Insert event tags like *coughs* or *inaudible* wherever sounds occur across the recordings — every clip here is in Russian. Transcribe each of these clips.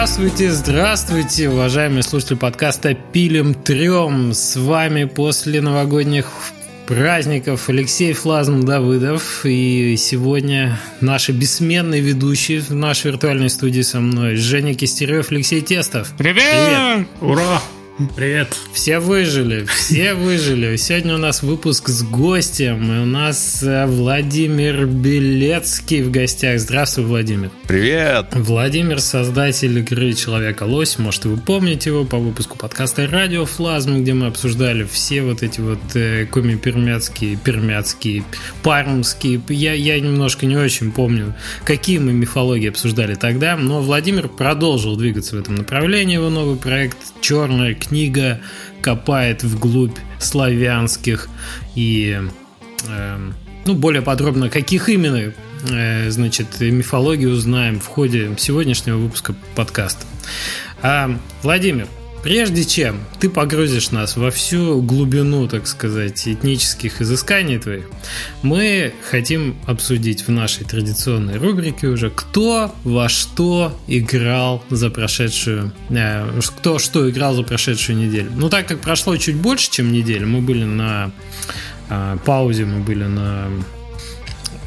Здравствуйте, здравствуйте, уважаемые слушатели подкаста «Пилим трем». С вами после новогодних праздников Алексей Флазм Давыдов. И сегодня наши бессменные ведущие в нашей виртуальной студии со мной Женя Кистерев, Алексей Тестов. Привет! Привет! Ура! Привет. Все выжили, все выжили. Сегодня у нас выпуск с гостем. И у нас э, Владимир Белецкий в гостях. Здравствуй, Владимир. Привет. Владимир, создатель игры Человека-лось. Может, вы помните его по выпуску подкаста Радио Флазм, где мы обсуждали все вот эти вот э, коми-пермяцкие, пермяцкие, пармские. Я, я немножко не очень помню, какие мы мифологии обсуждали тогда, но Владимир продолжил двигаться в этом направлении. Его новый проект «Черная книга копает вглубь славянских и э, ну, более подробно, каких именно э, значит, мифологии узнаем в ходе сегодняшнего выпуска подкаста. А, Владимир, Прежде чем ты погрузишь нас во всю глубину, так сказать, этнических изысканий твоих, мы хотим обсудить в нашей традиционной рубрике уже, кто во что играл за прошедшую... Э, кто что играл за прошедшую неделю. Ну, так как прошло чуть больше, чем неделю, мы были на э, паузе, мы были на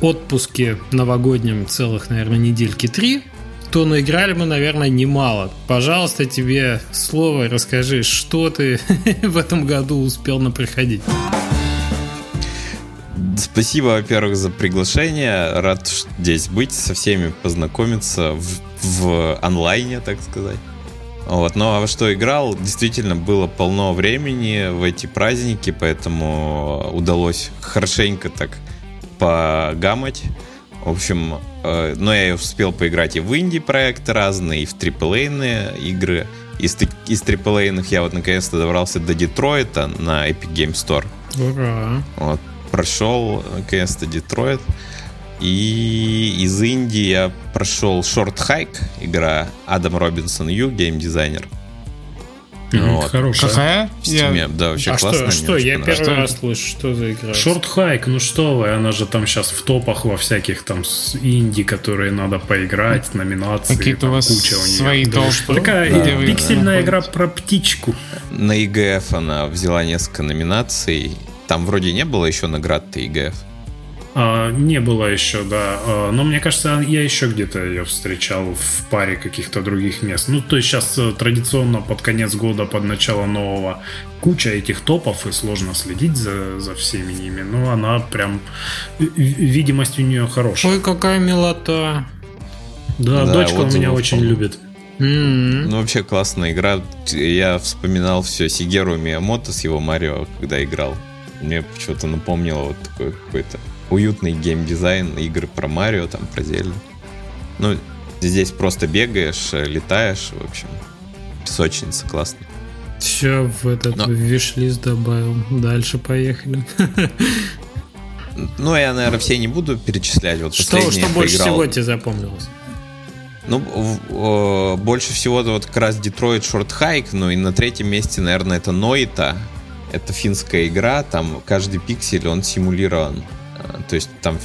отпуске новогоднем целых, наверное, недельки три, то наиграли мы, наверное, немало. Пожалуйста, тебе слово, расскажи, что ты *laughs* в этом году успел напроходить. Спасибо, во-первых, за приглашение. Рад здесь быть, со всеми познакомиться в, в онлайне, так сказать. Вот. Ну а что играл, действительно было полно времени в эти праздники, поэтому удалось хорошенько так погамать. В общем, э, но я успел поиграть и в инди-проекты разные, и в AAA игры. Из, из AAA я вот наконец-то добрался до Детройта на Epic Game Store. Ура! Вот, прошел наконец-то Детройт. И из Индии я прошел Short Hike, игра Адам Робинсон Ю, геймдизайнер. Вот. Хорошая. Какая? В Steam, я... да, вообще а классно. Что, что? я первый что? раз слышу, что за игра? Шорт хайк, ну что вы, она же там сейчас в топах во всяких там инди, которые надо поиграть, номинации. Какие-то у вас куча у нее. свои да, толпы. Такая Да, пиксельная да. игра про птичку. На ИГФ она взяла несколько номинаций. Там вроде не было еще наград-то ИГФ. А, не было еще, да. А, но мне кажется, я еще где-то ее встречал в паре каких-то других мест. Ну, то есть сейчас э, традиционно под конец года, под начало нового, куча этих топов, и сложно следить за, за всеми ними. Но она прям... Видимость у нее хорошая. Ой, какая милота. Да, Да, дочка у отзывы меня очень полно. любит. М-м. Ну, вообще классная игра. Я вспоминал все Сигеру Миямото с его Марио, когда играл. Мне почему-то напомнило вот такой какой-то уютный геймдизайн игры про Марио, там, про Зельду. Ну, здесь просто бегаешь, э, летаешь, в общем. Песочница классно. Все в этот Но- виш-лист добавил. Дальше поехали. Ну, я, наверное, все не буду перечислять. Вот Что, что больше поиграл. всего тебе запомнилось? Ну, э, больше всего это вот как раз Детройт Шорт Хайк, ну и на третьем месте, наверное, это Ноита. Это финская игра, там каждый пиксель, он симулирован. То есть там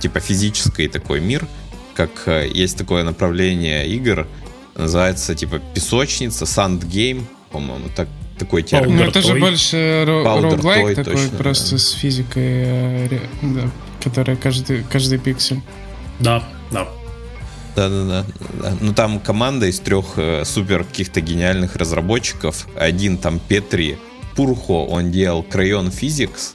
типа физический такой мир, как э, есть такое направление игр, называется типа песочница, Sand Game, по-моему, так, такой термин. Ну, это же больше роуглайк такой, точно, просто да. с физикой, э, да, которая каждый, каждый пиксель. Да, да. Да-да-да. да. Ну там команда из трех э, супер каких-то гениальных разработчиков. Один там Петри Пурхо, он делал Crayon Physics.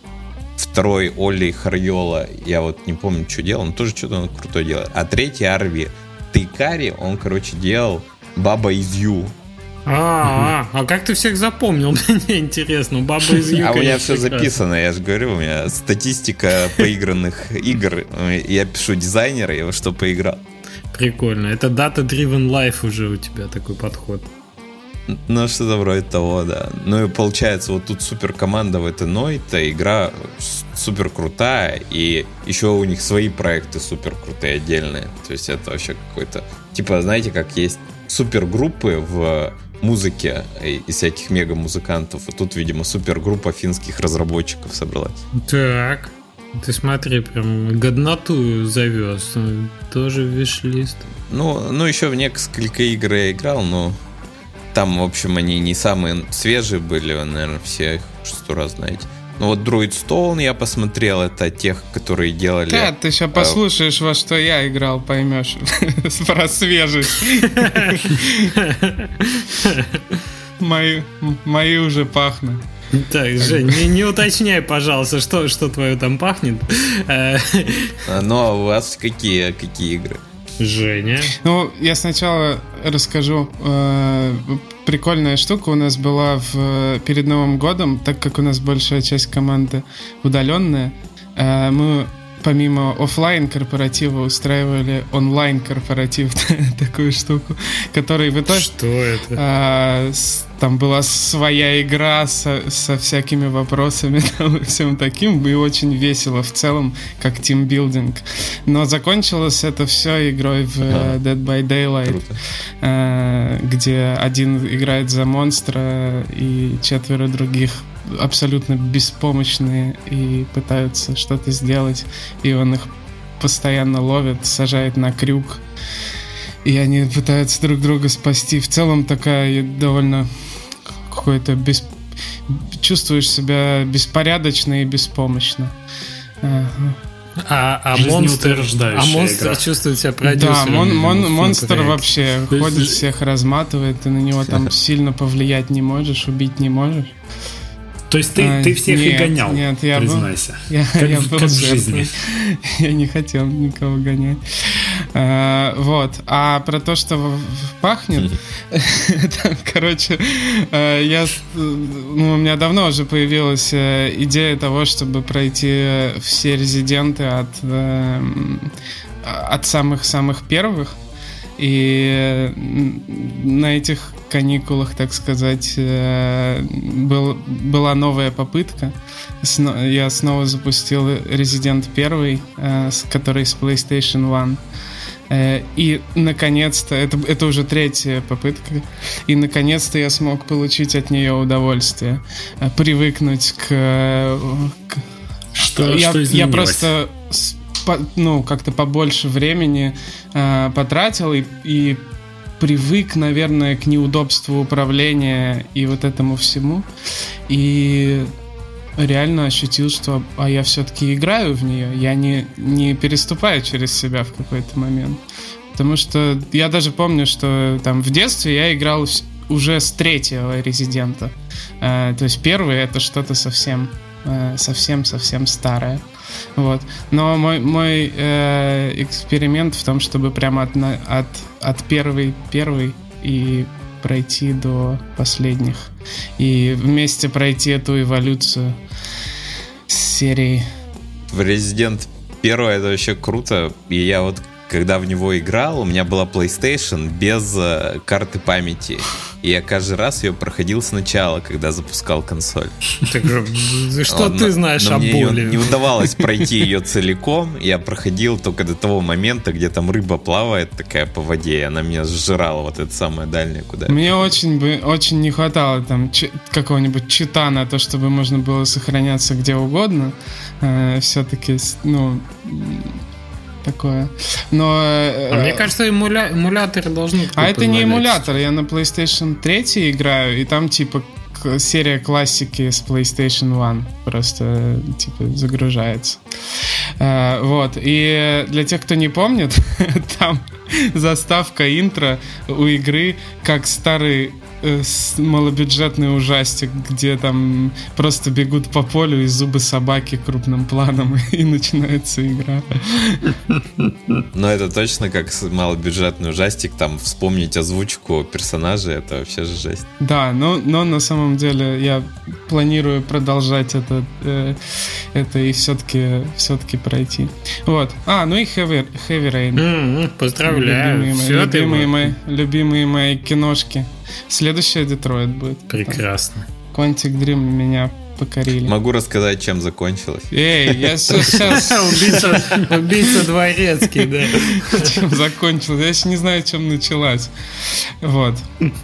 Второй Олли Харьола, я вот не помню, что делал, он тоже что-то он крутое делает. А третий Арви Тейкари, он, короче, делал Баба из Ю. А, а, а как ты всех запомнил? *laughs* Мне интересно. Баба из Ю, А у меня все прекрасно. записано, я же говорю, у меня статистика поигранных игр. Я пишу дизайнера, я во что поиграл. Прикольно. Это Data-Driven Life уже у тебя такой подход. Ну, что-то вроде того, да. Ну и получается, вот тут супер команда в этой Нойта, игра супер крутая, и еще у них свои проекты супер крутые отдельные. То есть это вообще какой-то... Типа, знаете, как есть супергруппы в музыке из всяких мега-музыкантов. И тут, видимо, супергруппа финских разработчиков собралась. Так. Ты смотри, прям годноту завез. Тоже виш-лист. Ну, ну, еще в несколько игр я играл, но там, в общем, они не самые свежие были, вы, наверное, все их сто раз знаете. Ну вот Druid Stone я посмотрел, это тех, которые делали... Да, ты сейчас послушаешь, во что я играл, поймешь *laughs* про свежесть. Мои, мои уже пахнут. Так, Жень, не, не уточняй, пожалуйста, что, что твое там пахнет. А, ну, а у вас какие, какие игры? Женя. Ну, я сначала расскажу. Э, прикольная штука у нас была в, перед Новым годом, так как у нас большая часть команды удаленная. Э, мы помимо офлайн корпоратива устраивали онлайн корпоратив *laughs* такую штуку, который в итоге что это? А, с, там была своя игра со, со всякими вопросами *laughs* там, и всем таким, и очень весело в целом, как тимбилдинг. Но закончилось это все игрой в ага. Dead by Daylight, а, где один играет за монстра и четверо других абсолютно беспомощные и пытаются что-то сделать, и он их постоянно ловит, сажает на крюк, и они пытаются друг друга спасти. В целом такая довольно какой-то без... чувствуешь себя беспорядочно и беспомощно. А, а монстр, а монстр игра. чувствует себя продюсером. Да, мон, мон, монстр вообще ходит, всех разматывает, ты на него там *laughs* сильно повлиять не можешь, убить не можешь. То есть ты, а, ты всех нет, и гонял, нет, я признайся. Был, *laughs* я, как, я был как в жизни. *laughs* Я не хотел никого гонять. А, вот. А про то, что пахнет, *laughs* короче, а, я, ну, у меня давно уже появилась э, идея того, чтобы пройти все резиденты от, э, от самых-самых первых. И на этих каникулах, так сказать, э, был, была новая попытка. Я снова запустил Resident 1, э, который с PlayStation 1. Э, и, наконец-то, это, это уже третья попытка, и, наконец-то, я смог получить от нее удовольствие. Привыкнуть к... к... Что, я, что изменилось? Я просто ну, как-то побольше времени э, потратил и, и привык, наверное, к неудобству управления и вот этому всему. И реально ощутил, что а я все-таки играю в нее, я не, не переступаю через себя в какой-то момент. Потому что я даже помню, что там в детстве я играл уже с третьего резидента. Э, то есть первый это что-то совсем совсем-совсем э, старое. Вот. Но мой, мой э, эксперимент в том, чтобы прямо от, от, от первой, первой и пройти до последних. И вместе пройти эту эволюцию серии. В Resident 1 это вообще круто. И я вот когда в него играл, у меня была PlayStation без э, карты памяти. И я каждый раз ее проходил сначала, когда запускал консоль. Так, что ты знаешь о боли? Не удавалось пройти ее целиком. Я проходил только до того момента, где там рыба плавает такая по воде, и она меня сжирала, вот это самое дальнее, куда Мне очень бы очень не хватало там какого-нибудь чита на то, чтобы можно было сохраняться где угодно. Э, Все-таки, ну, такое. Но... А мне кажется, эмуля... эмуляторы должны... А это не эмулятор, я на PlayStation 3 играю, и там типа серия классики с PlayStation 1 просто типа загружается. Uh, вот. И для тех, кто не помнит, *laughs* там заставка интро у игры как старый Э, малобюджетный ужастик, где там просто бегут по полю и зубы собаки крупным планом, *laughs* и начинается игра. Но это точно как малобюджетный ужастик, там вспомнить озвучку персонажей, это вообще же жесть. Да, но, но на самом деле я планирую продолжать это, э, это и все-таки все-таки пройти. Вот. А, ну и Heavy, Heavy Rain. Mm-hmm, поздравляю. Любимые, мои, любимые, мои, любимые мои киношки. Следующая Детройт будет. Прекрасно. Quantic Dream меня покорили. Могу рассказать, чем закончилось. Эй, я *laughs* сейчас... Убийца, убийца дворецкий, да. Чем закончилось? Я еще не знаю, чем началась. Вот.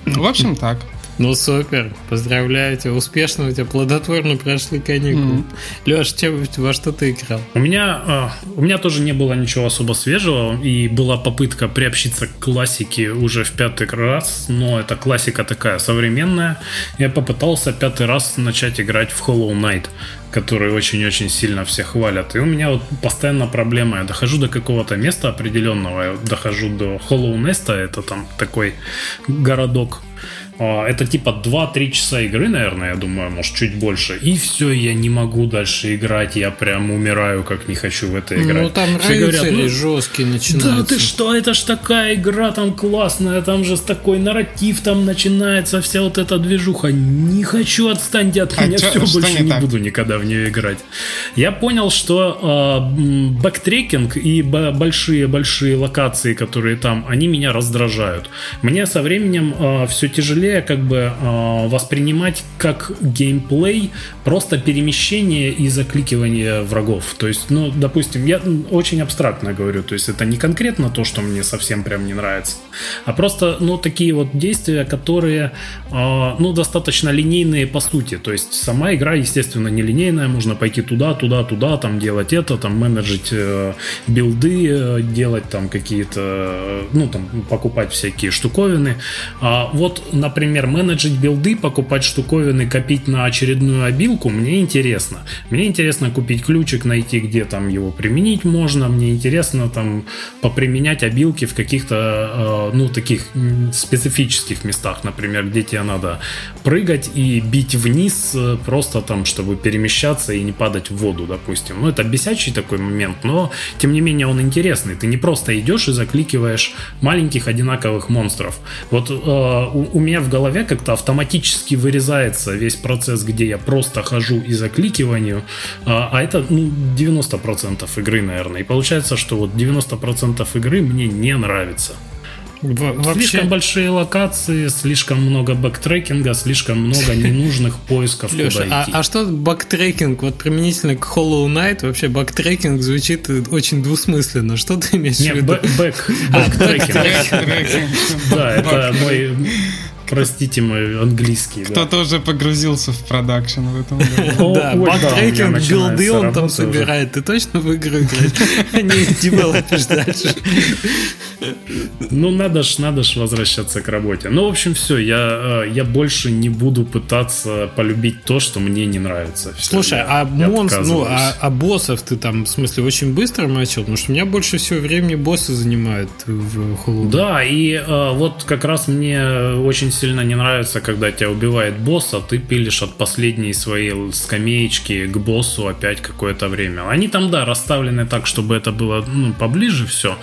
В общем, так. Ну супер, поздравляю тебя, успешно у тебя плодотворно прошли каникулы. Mm-hmm. Леш, чем, во что ты играл? У меня, э, у меня тоже не было ничего особо свежего, и была попытка приобщиться к классике уже в пятый раз, но это классика такая современная. Я попытался пятый раз начать играть в Hollow Knight который очень-очень сильно все хвалят. И у меня вот постоянно проблема. Я дохожу до какого-то места определенного, я дохожу до Hollow Nest, это там такой городок это типа 2-3 часа игры, наверное, я думаю, может чуть больше. И все, я не могу дальше играть, я прям умираю, как не хочу в это играть. Ну там все говорят, ну, жесткие начинаются. Да ты что, это ж такая игра там классная, там же такой нарратив там начинается, вся вот эта движуха. Не хочу, отстаньте от а меня, чё, все, больше не, не буду никогда в нее играть. Я понял, что э, backtracking и большие-большие локации, которые там, они меня раздражают. Мне со временем э, все тяжелее тяжелее как бы э, воспринимать как геймплей просто перемещение и закликивание врагов. То есть, ну, допустим, я очень абстрактно говорю, то есть это не конкретно то, что мне совсем прям не нравится, а просто, ну, такие вот действия, которые, э, ну, достаточно линейные по сути. То есть сама игра, естественно, не линейная, можно пойти туда, туда, туда, там делать это, там менеджить э, билды, э, делать там какие-то, э, ну, там покупать всякие штуковины. А вот, например, например, менеджить билды, покупать штуковины, копить на очередную обилку, мне интересно. Мне интересно купить ключик, найти, где там его применить можно. Мне интересно там поприменять обилки в каких-то, э, ну, таких специфических местах, например, где тебе надо прыгать и бить вниз э, просто там, чтобы перемещаться и не падать в воду, допустим. Ну, это бесячий такой момент, но, тем не менее, он интересный. Ты не просто идешь и закликиваешь маленьких одинаковых монстров. Вот э, у, у меня в голове как-то автоматически вырезается весь процесс, где я просто хожу и закликиваю, а, а это ну, 90% игры, наверное. И получается, что вот 90% игры мне не нравится. Вообще... Слишком большие локации, слишком много backtracking а, слишком много *laughs* ненужных поисков, Леша, куда а, идти. А, а что backtracking, вот применительно к Hollow Knight, вообще backtracking звучит очень двусмысленно. Что ты имеешь в виду? Back, backtracking. Да, это мой Простите мой английский. Кто-то уже погрузился в продакшн в этом году. *laughs* Да, бактрекинг, билды он там собирает. Ты точно в игру играешь? *laughs* А не девелопишь дальше. Ну, надо ж, надо ж возвращаться к работе. Ну, в общем, все, я, э, я больше не буду пытаться полюбить то, что мне не нравится. Все, Слушай, а монстр, ну, а, а боссов ты там, в смысле, очень быстро начал? Потому что у меня больше всего времени боссы занимают в Hollow Да, и э, вот как раз мне очень сильно не нравится, когда тебя убивает босс, а ты пилишь от последней своей скамеечки к боссу опять какое-то время. Они там, да, расставлены так, чтобы это было ну, поближе все.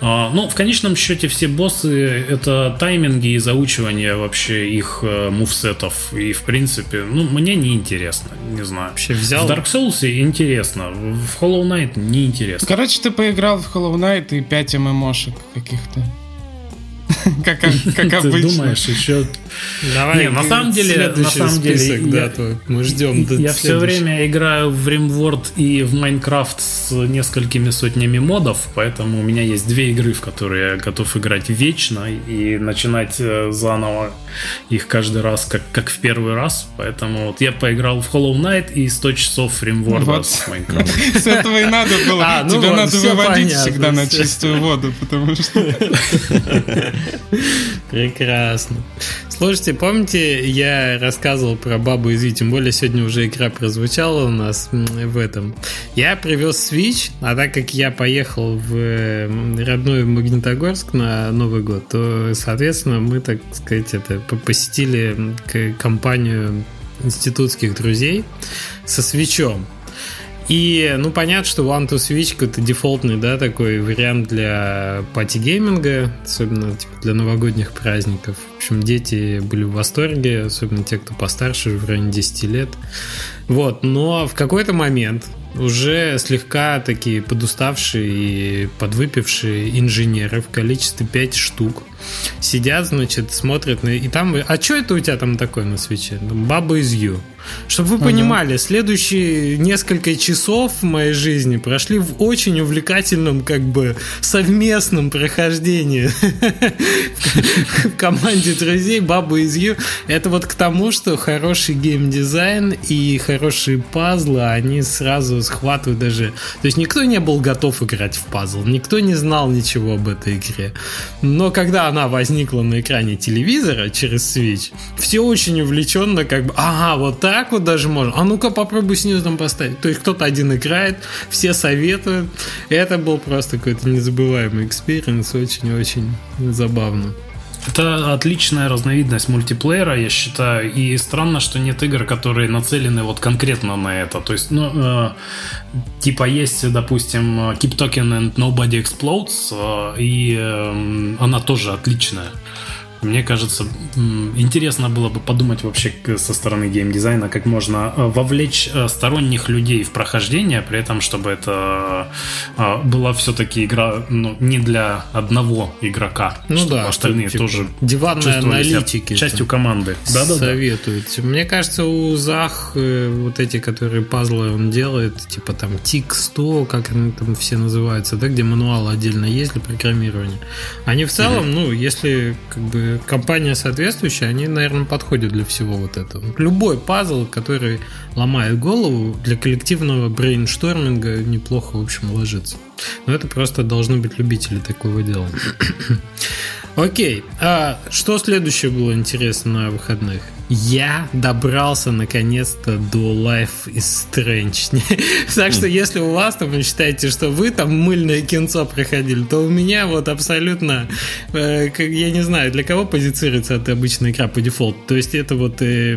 А, но в конечном счете все боссы это тайминги и заучивание вообще их э, мувсетов. И в принципе, ну, мне не интересно, не знаю. Вообще взял... В Dark Souls интересно, в Hollow Knight не интересно. Короче, ты поиграл в Hollow Knight и 5 ММОшек каких-то. *laughs* Как, как обычно. Ты думаешь, еще... Давай, Не, на самом деле, на самом деле, список, я, да, мы ждем. Я все время играю в RimWorld и в Minecraft с несколькими сотнями модов, поэтому у меня есть две игры, в которые я готов играть вечно и начинать э, заново их каждый раз, как, как в первый раз. Поэтому вот я поиграл в Hollow Knight и 100 часов RimWorld вот. с *laughs* Minecraft. С этого и надо было. А, ну Тебя надо выводить всегда на чистую воду, потому что... *laughs* Прекрасно. Слушайте, помните, я рассказывал про бабу из тем более сегодня уже игра прозвучала у нас в этом. Я привез Switch, а так как я поехал в родной Магнитогорск на Новый год, то, соответственно, мы, так сказать, это посетили компанию институтских друзей со Switch ом. И, ну, понятно, что One Two Switch это дефолтный, да, такой вариант для party gaming а, особенно типа, для новогодних праздников. В общем, дети были в восторге, особенно те, кто постарше, в районе 10 лет. Вот, но в какой-то момент уже слегка такие подуставшие и подвыпившие инженеры в количестве 5 штук сидят, значит, смотрят на... И там... А что это у тебя там такое на свече? Баба из Ю. Чтобы вы понимали, ага. следующие несколько часов в моей жизни прошли в очень увлекательном, как бы, совместном прохождении *laughs* в команде друзей Баба из Ю. Это вот к тому, что хороший геймдизайн и хорошие пазлы, они сразу схватывают даже... То есть никто не был готов играть в пазл, никто не знал ничего об этой игре. Но когда она возникла на экране телевизора через Switch, все очень увлеченно как бы, ага, вот так вот даже можно. А ну-ка попробуй снизу там поставить. То есть кто-то один играет, все советуют. Это был просто какой-то незабываемый experience, очень-очень забавно. Это отличная разновидность мультиплеера, я считаю. И странно, что нет игр, которые нацелены вот конкретно на это. То есть, ну, э, типа есть, допустим, Keep Talking and Nobody Explodes, э, и э, она тоже отличная. Мне кажется, интересно было бы подумать вообще со стороны геймдизайна, как можно э, вовлечь э, сторонних людей в прохождение, при этом, чтобы это э, была все-таки игра ну, не для одного игрока. Ну чтобы да, остальные типа, тоже диванные аналитики частью команды. Да, да, советуют. Да. Мне кажется, у Зах вот эти, которые пазлы он делает, типа там TIC 100, как они там все называются, да, где мануал отдельно есть для программирования. Они в целом, mm-hmm. ну, если как бы компания соответствующая, они, наверное, подходят для всего вот этого. Любой пазл, который ломает голову, для коллективного брейншторминга неплохо, в общем, ложится. Но это просто должны быть любители такого дела. *coughs* Окей, а что следующее было интересно на выходных? Я добрался наконец-то до Life is Strange. *laughs* так что если у вас там вы считаете, что вы там мыльное кинцо проходили, то у меня вот абсолютно, э, я не знаю, для кого позицируется эта обычная игра по дефолту. То есть это вот э,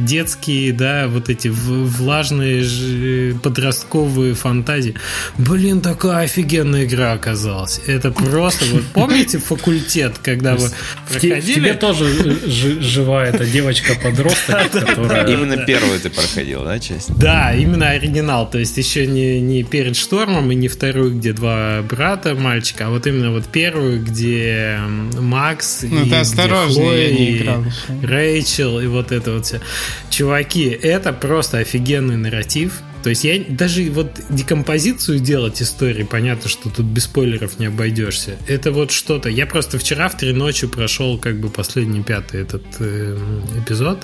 детские, да, вот эти влажные э, подростковые фантазии. Блин, такая офигенная игра оказалась. Это просто, вот помните факультет, когда вы проходили? Тебе тоже жива эта девочка девочка-подросток, *laughs* которая... Именно первую ты проходил, да, часть? Да, именно оригинал. То есть еще не, не перед штормом и не вторую, где два брата мальчика, а вот именно вот первую, где Макс ну, и ты осторожно, Хлоя, и Рэйчел, и вот это вот все. Чуваки, это просто офигенный нарратив то есть я даже вот декомпозицию делать истории, понятно, что тут без спойлеров не обойдешься. Это вот что-то. Я просто вчера в три ночи прошел как бы последний пятый этот э, эпизод.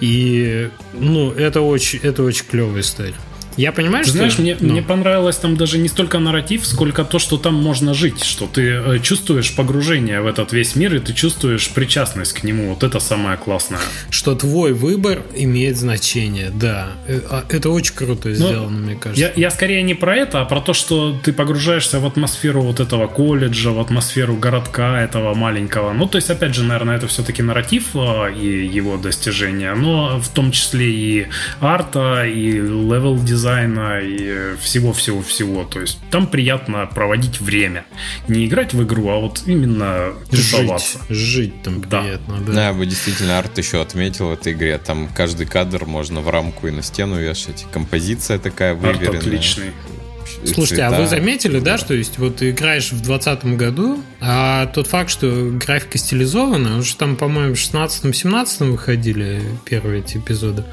И ну, это очень, это очень клевая история. Я понимаю, что... Знаешь, мне, ну. мне понравилось там даже не столько нарратив, сколько то, что там можно жить, что ты э, чувствуешь погружение в этот весь мир, и ты чувствуешь причастность к нему. Вот это самое классное. Что твой выбор имеет значение, да. Э, а, это очень круто ну, сделано, Но мне кажется. Я, я скорее не про это, а про то, что ты погружаешься в атмосферу вот этого колледжа, в атмосферу городка этого маленького. Ну, то есть, опять же, наверное, это все-таки нарратив э, и его достижения, но в том числе и арта, и level design дизайна и всего-всего-всего. То есть там приятно проводить время. Не играть в игру, а вот именно тусоваться. Жить, жить там да. приятно, да. Да, я бы действительно арт еще отметил в этой игре. Там каждый кадр можно в рамку и на стену вешать. Композиция такая выверенная. Арт отличный. Слушайте, цвета. а вы заметили, да, что есть вот ты играешь в 2020 году, а тот факт, что графика стилизована, уже там, по-моему, в 16-17 выходили первые эти эпизоды.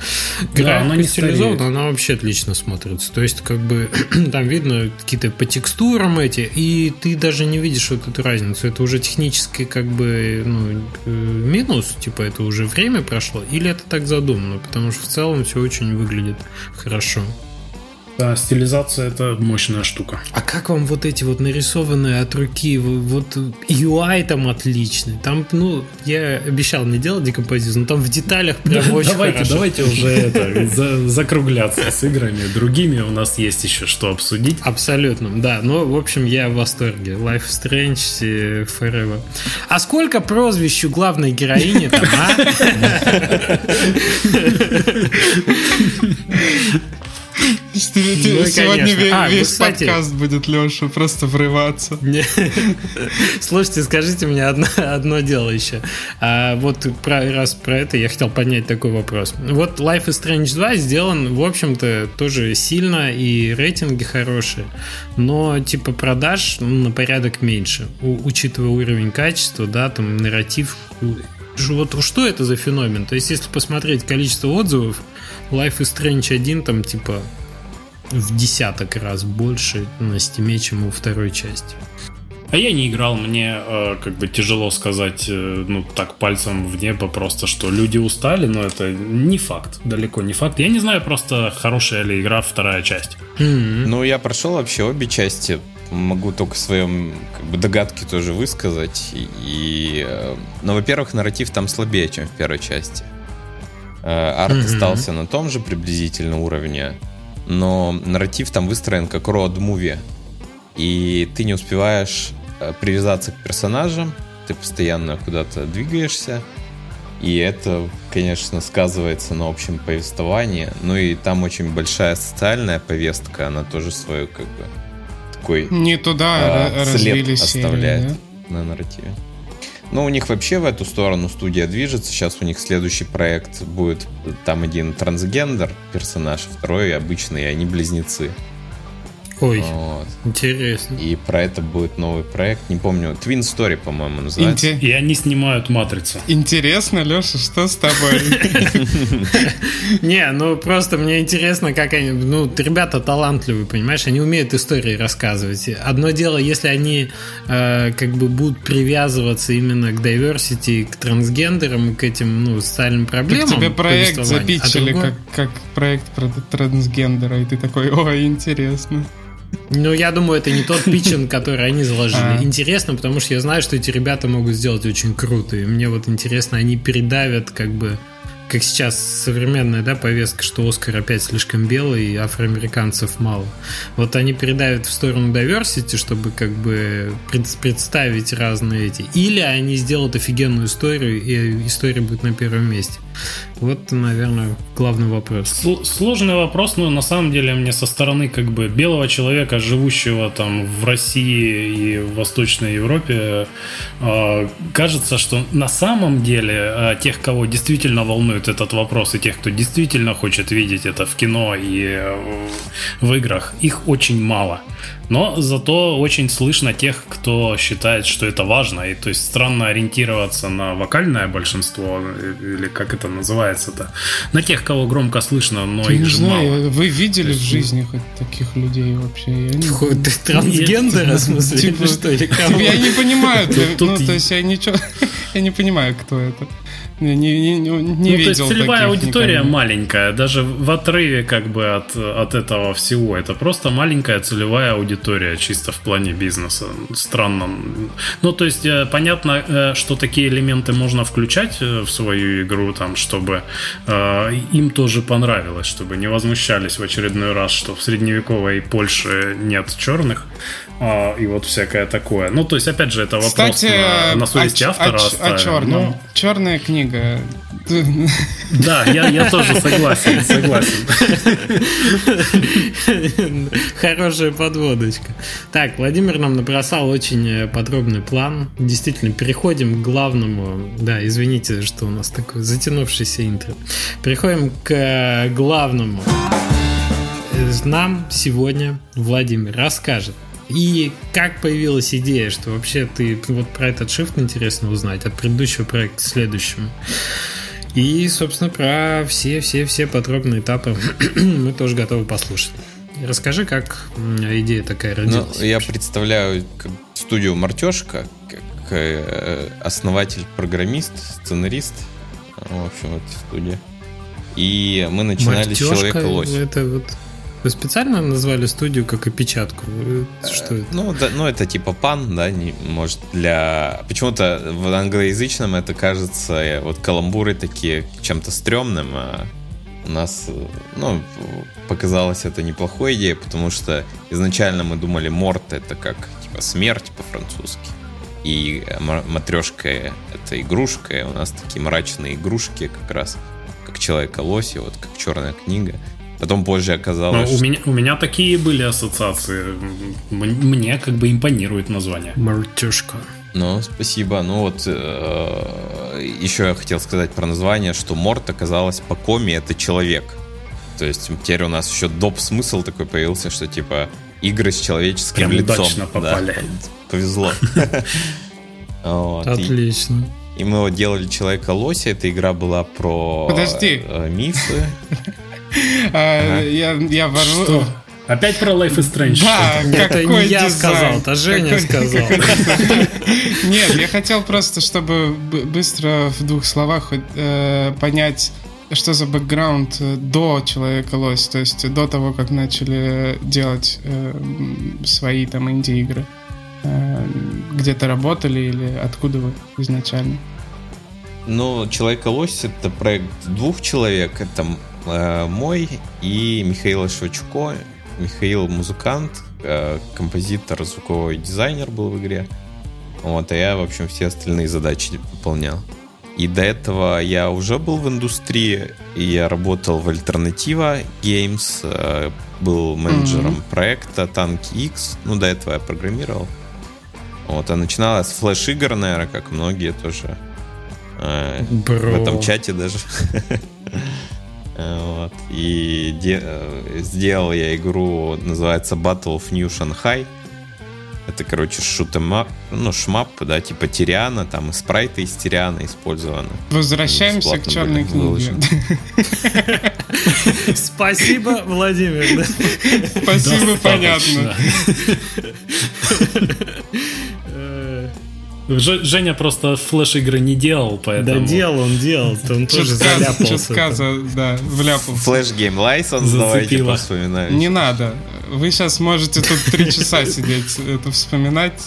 Графика да, она не стилизована, стареет. она вообще отлично смотрится. То есть, как бы *clears throat* там видно какие-то по текстурам эти, и ты даже не видишь вот эту разницу. Это уже технически как бы ну, э, минус, типа это уже время прошло, или это так задумано, потому что в целом все очень выглядит хорошо. Да, стилизация это мощная штука. А как вам вот эти вот нарисованные от руки, вот UI там отличный. Там, ну, я обещал не делать декомпозицию, но там в деталях *laughs* прям да, очень давайте, хорошо. Давайте уже это, закругляться с играми. Другими у нас есть еще что обсудить. Абсолютно, да. Ну, в общем, я в восторге. Life Strange Forever. А сколько прозвищ у главной героини там, а? *laughs* Сегодня а, весь подкаст будет Леша просто врываться. Слушайте, скажите мне одно, одно дело еще. А, вот про, раз про это я хотел поднять такой вопрос. Вот Life is Strange 2 сделан, в общем-то, тоже сильно, и рейтинги хорошие, но типа продаж ну, на порядок меньше, у, учитывая уровень качества, да, там нарратив вот что это за феномен? То есть, если посмотреть количество отзывов, Life is Strange 1 там типа в десяток раз больше на стиме, чем у второй части. А я не играл, мне э, как бы тяжело сказать, э, ну так пальцем в небо просто, что люди устали, но это не факт, далеко не факт. Я не знаю просто хорошая ли игра вторая часть. Mm-hmm. Ну я прошел вообще обе части, могу только своем как бы догадки тоже высказать. И, э, ну, во-первых, нарратив там слабее, чем в первой части. Э, арт mm-hmm. остался на том же приблизительно уровне, но нарратив там выстроен как роад-муви. И ты не успеваешь э, привязаться к персонажам, ты постоянно куда-то двигаешься, и это, конечно, сказывается на общем повествовании. Ну и там очень большая социальная повестка, она тоже свою как бы такой не туда а, след оставляет серии, да? на нарративе. Но у них вообще в эту сторону студия движется. Сейчас у них следующий проект будет там один трансгендер персонаж, второй обычный, они близнецы. Ой, вот. интересно. И про это будет новый проект. Не помню, Twin Story, по-моему, называется. И они снимают Матрицу. Интересно, Леша, что с тобой? *laughs* Не, ну просто мне интересно, как они... Ну, ребята талантливые, понимаешь? Они умеют истории рассказывать. Одно дело, если они э, как бы будут привязываться именно к diversity, к трансгендерам, к этим, ну, социальным проблемам. Тебе проект запичили а как, как проект про трансгендера, и ты такой, ой, интересно. Ну, я думаю, это не тот питчинг, *laughs* который они заложили. А. Интересно, потому что я знаю, что эти ребята могут сделать очень круто. И мне вот интересно, они передавят как бы как сейчас современная да, повестка, что Оскар опять слишком белый и афроамериканцев мало. Вот они передают в сторону diversity, чтобы как бы представить разные эти. Или они сделают офигенную историю, и история будет на первом месте. Вот, наверное, главный вопрос. Сложный вопрос, но на самом деле мне со стороны как бы белого человека, живущего там в России и в Восточной Европе, э, кажется, что на самом деле э, тех, кого действительно волнует этот вопрос, и тех, кто действительно хочет видеть это в кино и э, в играх, их очень мало. Но зато очень слышно тех, кто считает, что это важно. И то есть странно ориентироваться на вокальное большинство, или как это называется-то, на тех, кого громко слышно, но Ты их же знаю, мало. Вы видели есть, в жизни хоть таких людей вообще? Я не... Ты трансгендер, в смысле? Типа, что, или кого? Я не понимаю, ну, то есть я ничего, *laughs* я не понимаю, кто это. Не, не, не, не ну, видел то есть целевая аудитория никогда. маленькая, даже в отрыве как бы от, от этого всего. Это просто маленькая целевая аудитория, чисто в плане бизнеса. Странно. Ну, то есть, э, понятно, э, что такие элементы можно включать э, в свою игру, там, чтобы э, им тоже понравилось, чтобы не возмущались в очередной раз, что в средневековой Польше нет черных и вот всякое такое. Ну, то есть, опять же, это вопрос Кстати, на, на совести о, автора. О, о черном. Ну, Черная книга. Да, я, я тоже согласен, *laughs* согласен. Хорошая подводочка. Так, Владимир нам набросал очень э, подробный план. Действительно, переходим к главному. Да, извините, что у нас такое затянувшееся интро. Переходим к э, главному. Нам сегодня Владимир расскажет, и как появилась идея, что вообще ты вот про этот shift интересно узнать от предыдущего проекта к следующему. И, собственно, про все-все-все подробные этапы *clears throat* мы тоже готовы послушать. Расскажи, как идея такая ну, родилась. Ну, я представляю студию Мартешка, как э, основатель, программист, сценарист, в общем, этой студии. И мы начинали Мартешка, с Человека-лось. Это вот вы специально назвали студию как опечатку? Что это? Ну, да, ну, это типа пан, да, не, может, для... Почему-то в англоязычном это кажется, э, вот каламбуры такие чем-то стрёмным, а у нас, э, ну, показалось это неплохой идеей, потому что изначально мы думали, морт это как, типа, смерть по-французски. И матрешка это игрушка, и у нас такие мрачные игрушки как раз, как Человека-лось, вот как Черная книга. Потом позже оказалось... Но у, меня, у меня такие были ассоциации. Мне как бы импонирует название. Мартюшка. Ну, спасибо. Ну вот, э, еще я хотел сказать про название, что Морт оказалось по коме это человек. То есть теперь у нас еще доп. смысл такой появился, что типа игры с человеческим Прям лицом. удачно попали. Да, повезло. *laughs* Отлично. И, мы вот делали Человека-лося. Эта игра была про Подожди. э, мифы. А, Я я ворву... Что? Опять про Life is Strange. Да, Это не я дизайн. сказал, это Женя Какой- сказал. *laughs* Нет, я хотел просто, чтобы быстро в двух словах э, понять, что за бэкграунд э, до Человека-лось, то есть до того, как начали делать э, свои там инди-игры. Э, Где-то работали или откуда вы изначально? Ну, Человека-лось это проект двух человек. Это э, мой и Михаила Швачуко. Михаил музыкант, э, композитор, звуковой дизайнер был в игре. Вот, а я, в общем, все остальные задачи выполнял. И до этого я уже был в индустрии, и я работал в Альтернатива Games, э, был менеджером Мгм. проекта Танки X. Ну, до этого я программировал. Вот, а начиналось с флеш-игр, наверное, как многие тоже. Э, Бро. в этом чате даже. *laughs* Э, Вот. И де- э, сделал я игру, называется Battle of New Shanghai. Это, короче, шутема, ну, шмап, да, типа Тириана, там и спрайты из Тириана использованы. Возвращаемся к черной книге. Спасибо, Владимир. Спасибо, понятно. *laughs* Ж- Женя просто флеш-игры не делал, Да поэтому... делал он, делал. Он тоже заляпался. чутка да, вляпался. Game License, давайте повспоминаем. Не надо. Вы сейчас можете тут три часа сидеть, это вспоминать.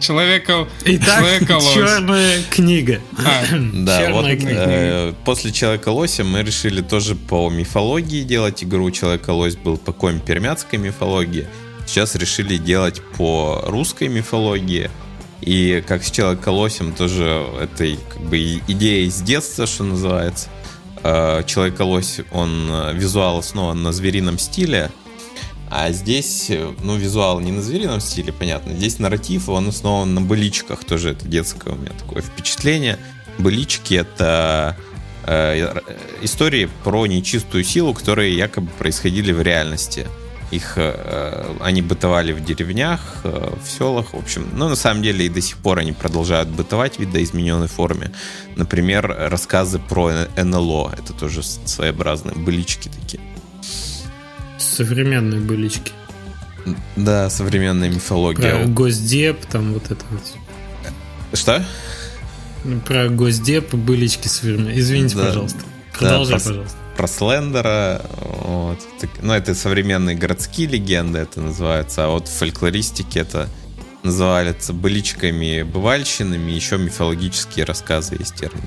Человека... Итак, Человека-лось. черная книга. А, *clears throat* Да, Черная вот книга. э, после Человека-лося мы решили тоже по мифологии делать игру. Человека-лось был по коме пермяцкой мифологии. Сейчас решили делать по русской мифологии. И как с Человека-лосем тоже этой как бы идея из детства, что называется. Э, Человека-лось, он э, визуал основан на зверином стиле. А здесь, э, ну, визуал не на зверином стиле, понятно. Здесь нарратив, он основан на быличках. Тоже это детское у меня такое впечатление. Былички — это э, истории про нечистую силу, которые якобы происходили в реальности. Их, э, они бытовали в деревнях, э, в селах, в общем. Но на самом деле и до сих пор они продолжают бытовать в видоизмененной форме. Например, рассказы про НЛО. Это тоже своеобразные былички такие. Современные былички. Да, современная Про мифология. Госдеп, там вот это вот. Что? Про Госдеп былички современные. Извините, Да. пожалуйста. Продолжай, про- пожалуйста. Про Слендера. Вот. Ну, это современные городские легенды, это называется. А вот в фольклористике это называется быличками, бывальщинами, еще мифологические рассказы есть термин.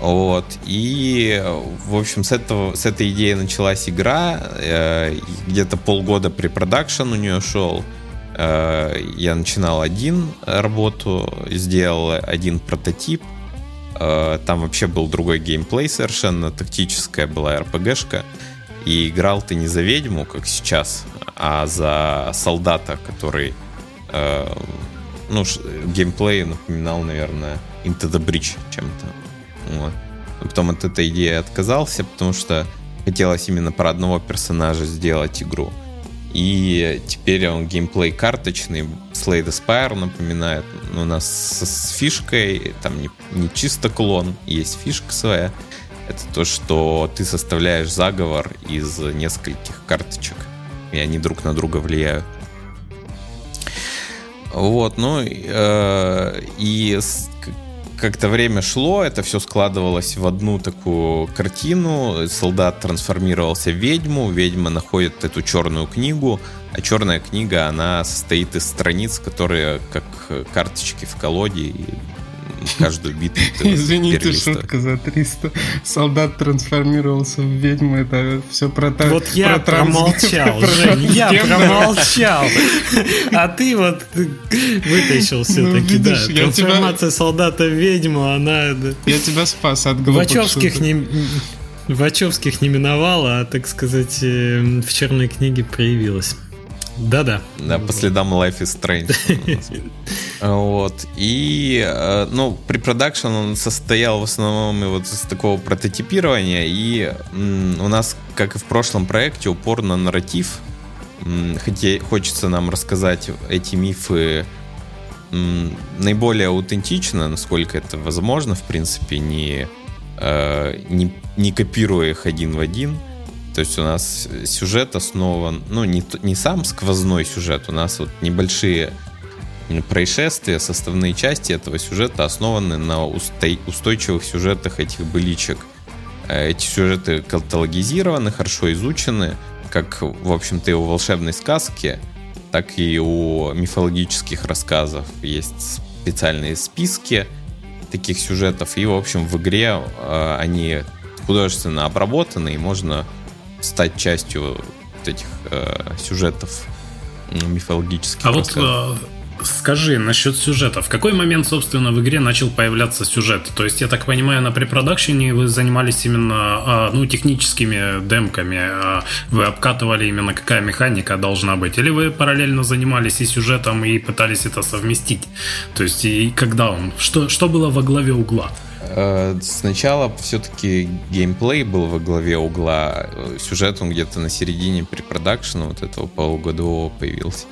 Вот. И, в общем, с, этого, с этой идеи началась игра. э, Где-то полгода при продакшн у нее шел. Э, Я начинал один работу, сделал один прототип. Э, Там вообще был другой геймплей совершенно, тактическая была РПГшка. И играл ты не за ведьму, как сейчас, а за солдата, который э, ну, геймплей напоминал, наверное, Into the Breach чем-то. Вот. Потом от этой идеи отказался, потому что хотелось именно про одного персонажа сделать игру. И теперь он геймплей карточный, Slay the Spire напоминает. Ну, У нас с, с фишкой, там не, не чисто клон, есть фишка своя. Это то, что ты составляешь заговор из нескольких карточек, и они друг на друга влияют. Вот, ну э, и как-то время шло, это все складывалось в одну такую картину. Солдат трансформировался в ведьму, ведьма находит эту черную книгу, а черная книга, она состоит из страниц, которые как карточки в колоде, и каждую битву *laughs* Извините, шутка за 300. Солдат трансформировался в ведьму, это все про та- Вот я про промолчал, *laughs* Жень, я промолчал. *laughs* А ты вот вытащил все-таки, да. Ну, я тебя- Трансформация солдата в ведьму, она да, Я тебя спас от глупых Вачовских не... Вачовских не миновало, а, так сказать, э, в черной книге проявилось. Да-да. Да, по следам Life is Strange. *laughs* Вот. И, э, ну, при продакшн он состоял в основном вот из такого прототипирования, и у нас, как и в прошлом проекте, упор на нарратив. Хотя хочется нам рассказать эти мифы наиболее аутентично, насколько это возможно, в принципе, не, э, не, не копируя их один в один. То есть у нас сюжет основан, ну, не, не сам сквозной сюжет, у нас вот небольшие происшествия, составные части этого сюжета основаны на устой, устойчивых сюжетах этих быличек. Э, эти сюжеты каталогизированы, хорошо изучены, как, в общем-то, и у волшебной сказки, так и у мифологических рассказов. Есть специальные списки таких сюжетов, и, в общем, в игре э, они художественно обработаны, и можно стать частью вот этих э, сюжетов мифологических. А рассказов. вот Скажи насчет сюжета. В какой момент, собственно, в игре начал появляться сюжет? То есть, я так понимаю, на препродакшене вы занимались именно а, ну, техническими демками. А вы обкатывали именно какая механика должна быть? Или вы параллельно занимались и сюжетом и пытались это совместить? То есть, и когда он? Что, что было во главе угла? Э, сначала все-таки геймплей был во главе угла. Сюжет он где-то на середине препродакшена вот этого полугодового появился.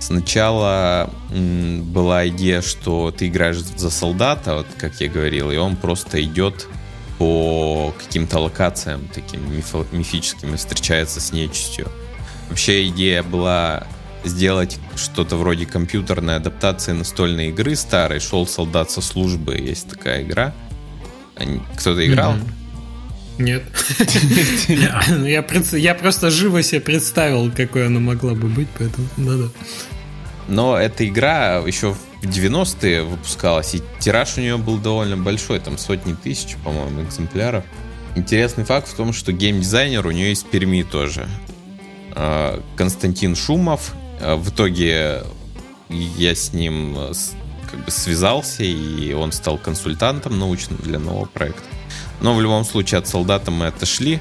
Сначала была идея, что ты играешь за солдата, вот как я говорил, и он просто идет по каким-то локациям таким мифо- мифическим и встречается с нечистью. Вообще идея была сделать что-то вроде компьютерной адаптации настольной игры старой. Шел солдат со службы, есть такая игра. Кто-то играл? Нет. *laughs* я, я просто живо себе представил, какой она могла бы быть, поэтому да-да. Но эта игра еще в 90-е выпускалась, и тираж у нее был довольно большой, там сотни тысяч, по-моему, экземпляров. Интересный факт в том, что геймдизайнер у нее из Перми тоже. А, Константин Шумов. А, в итоге я с ним э, как бы связался, и он стал консультантом научным для нового проекта. Но в любом случае от солдата мы отошли.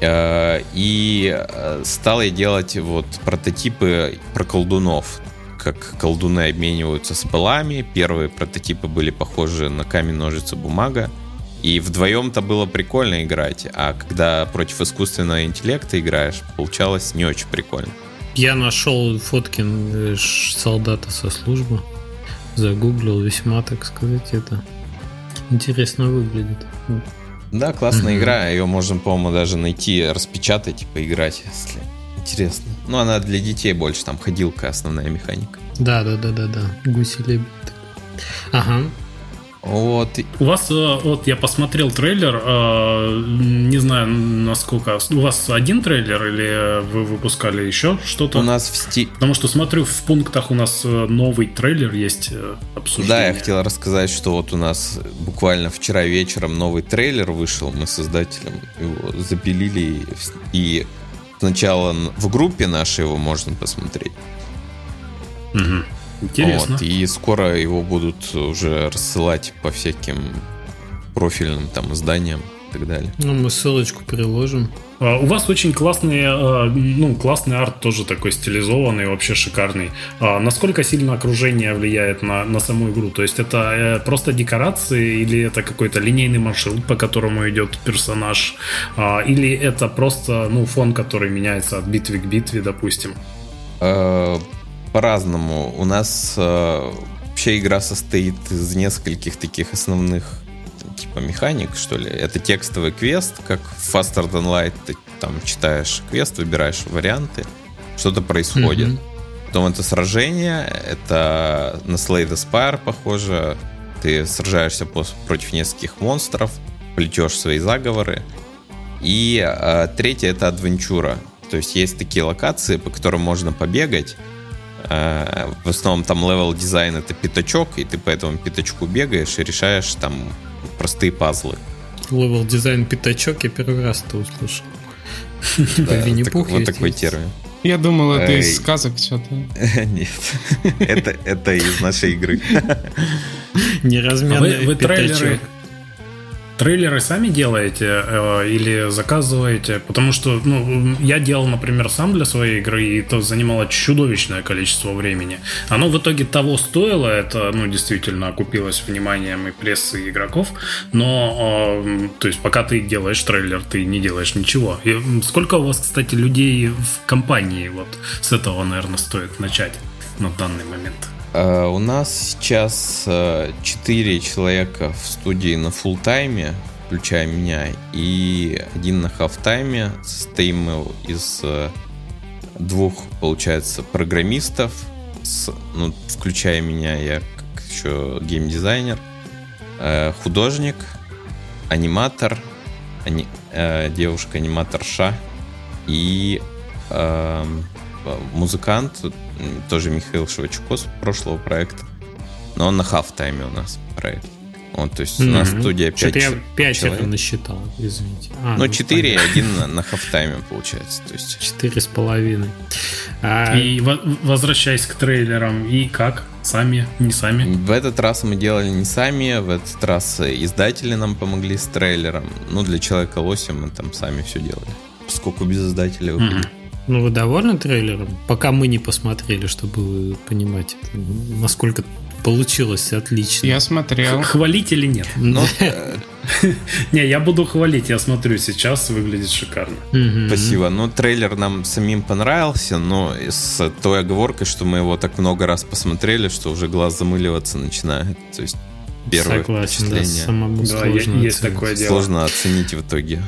Э, и э, стал я делать вот прототипы про колдунов. Как колдуны обмениваются спелами. Первые прототипы были похожи на камень, ножицы, бумага. И вдвоем-то было прикольно играть, а когда против искусственного интеллекта играешь, получалось не очень прикольно. Я нашел фотки э, солдата со службы, загуглил весьма, так сказать, это интересно выглядит. Да, классная mm-hmm. игра. Ее можно, по-моему, даже найти, распечатать и поиграть, если интересно. Ну, она для детей больше, там ходилка основная механика. Да, да, да, да, да. Гуси лебедь. Ага. Вот. У вас, э, вот я посмотрел трейлер, э, не знаю, насколько... У вас один трейлер или вы выпускали еще что-то? У нас в сти... Потому что смотрю, в пунктах у нас э, новый трейлер есть обсуждение. Да, я хотел рассказать, что вот у нас буквально вчера вечером новый трейлер вышел, мы создателем его запилили, и сначала в группе нашей его можно посмотреть. Угу. Интересно. Вот, и скоро его будут уже рассылать по всяким профильным там изданиям и так далее. Ну, мы ссылочку приложим. А, у вас очень классный, а, ну, классный арт тоже такой стилизованный, вообще шикарный. А насколько сильно окружение влияет на, на саму игру? То есть это э, просто декорации или это какой-то линейный маршрут, по которому идет персонаж? Или это просто, ну, фон, который меняется от битвы к битве, допустим? По-разному. У нас э, вообще игра состоит из нескольких таких основных типа механик, что ли. Это текстовый квест, как в Faster Than Light ты там читаешь квест, выбираешь варианты, что-то происходит. Mm-hmm. Потом это сражение, это на Slay the Spire похоже. Ты сражаешься против нескольких монстров, плетешь свои заговоры. И э, третье это адвенчура. То есть есть такие локации, по которым можно побегать, в основном там level design это пятачок, и ты по этому пятачку бегаешь и решаешь там простые пазлы. Level design пятачок я первый раз это услышал. Вот такой термин. Я думал, это из сказок что-то. *laughs* Нет, *laughs* это, это из нашей игры. Неразменный вы, вы трейлеры, трейлеры сами делаете э, или заказываете? Потому что ну, я делал, например, сам для своей игры, и это занимало чудовищное количество времени. Оно в итоге того стоило, это ну, действительно окупилось вниманием и прессы и игроков, но э, то есть пока ты делаешь трейлер, ты не делаешь ничего. И сколько у вас, кстати, людей в компании? Вот с этого, наверное, стоит начать на данный момент. Uh, у нас сейчас uh, 4 человека в студии на фул тайме, включая меня, и один на хаф тайме. Состоим мы из uh, двух, получается, программистов, с, ну, включая меня, я как еще геймдизайнер, художник, аниматор, ани, девушка-аниматорша и эм, музыкант, тоже Михаил Шевчуко с прошлого проекта. Но он на хаф-тайме у нас проект. Вот, то есть mm-hmm. у нас студия 5 Что-то я 5 человек. насчитал, извините. А, ну, 4 и один на, на хафтайме получается. То есть... 4 с половиной. А... И возвращаясь к трейлерам, и как? Сами, не сами? В этот раз мы делали не сами, в этот раз издатели нам помогли с трейлером. Ну, для Человека-лося мы там сами все делали. Поскольку без издателя выходили. Mm-hmm. Ну, вы довольны трейлером? Пока мы не посмотрели, чтобы понимать, насколько получилось отлично. Я смотрел. Хвалить или нет? Ну, *laughs* не, я буду хвалить, я смотрю сейчас, выглядит шикарно. Спасибо. Ну, трейлер нам самим понравился, но с той оговоркой, что мы его так много раз посмотрели, что уже глаз замыливаться начинает. То есть первое Согласен, впечатление. Да, самому да, сложно есть такое дело. Сложно оценить в итоге.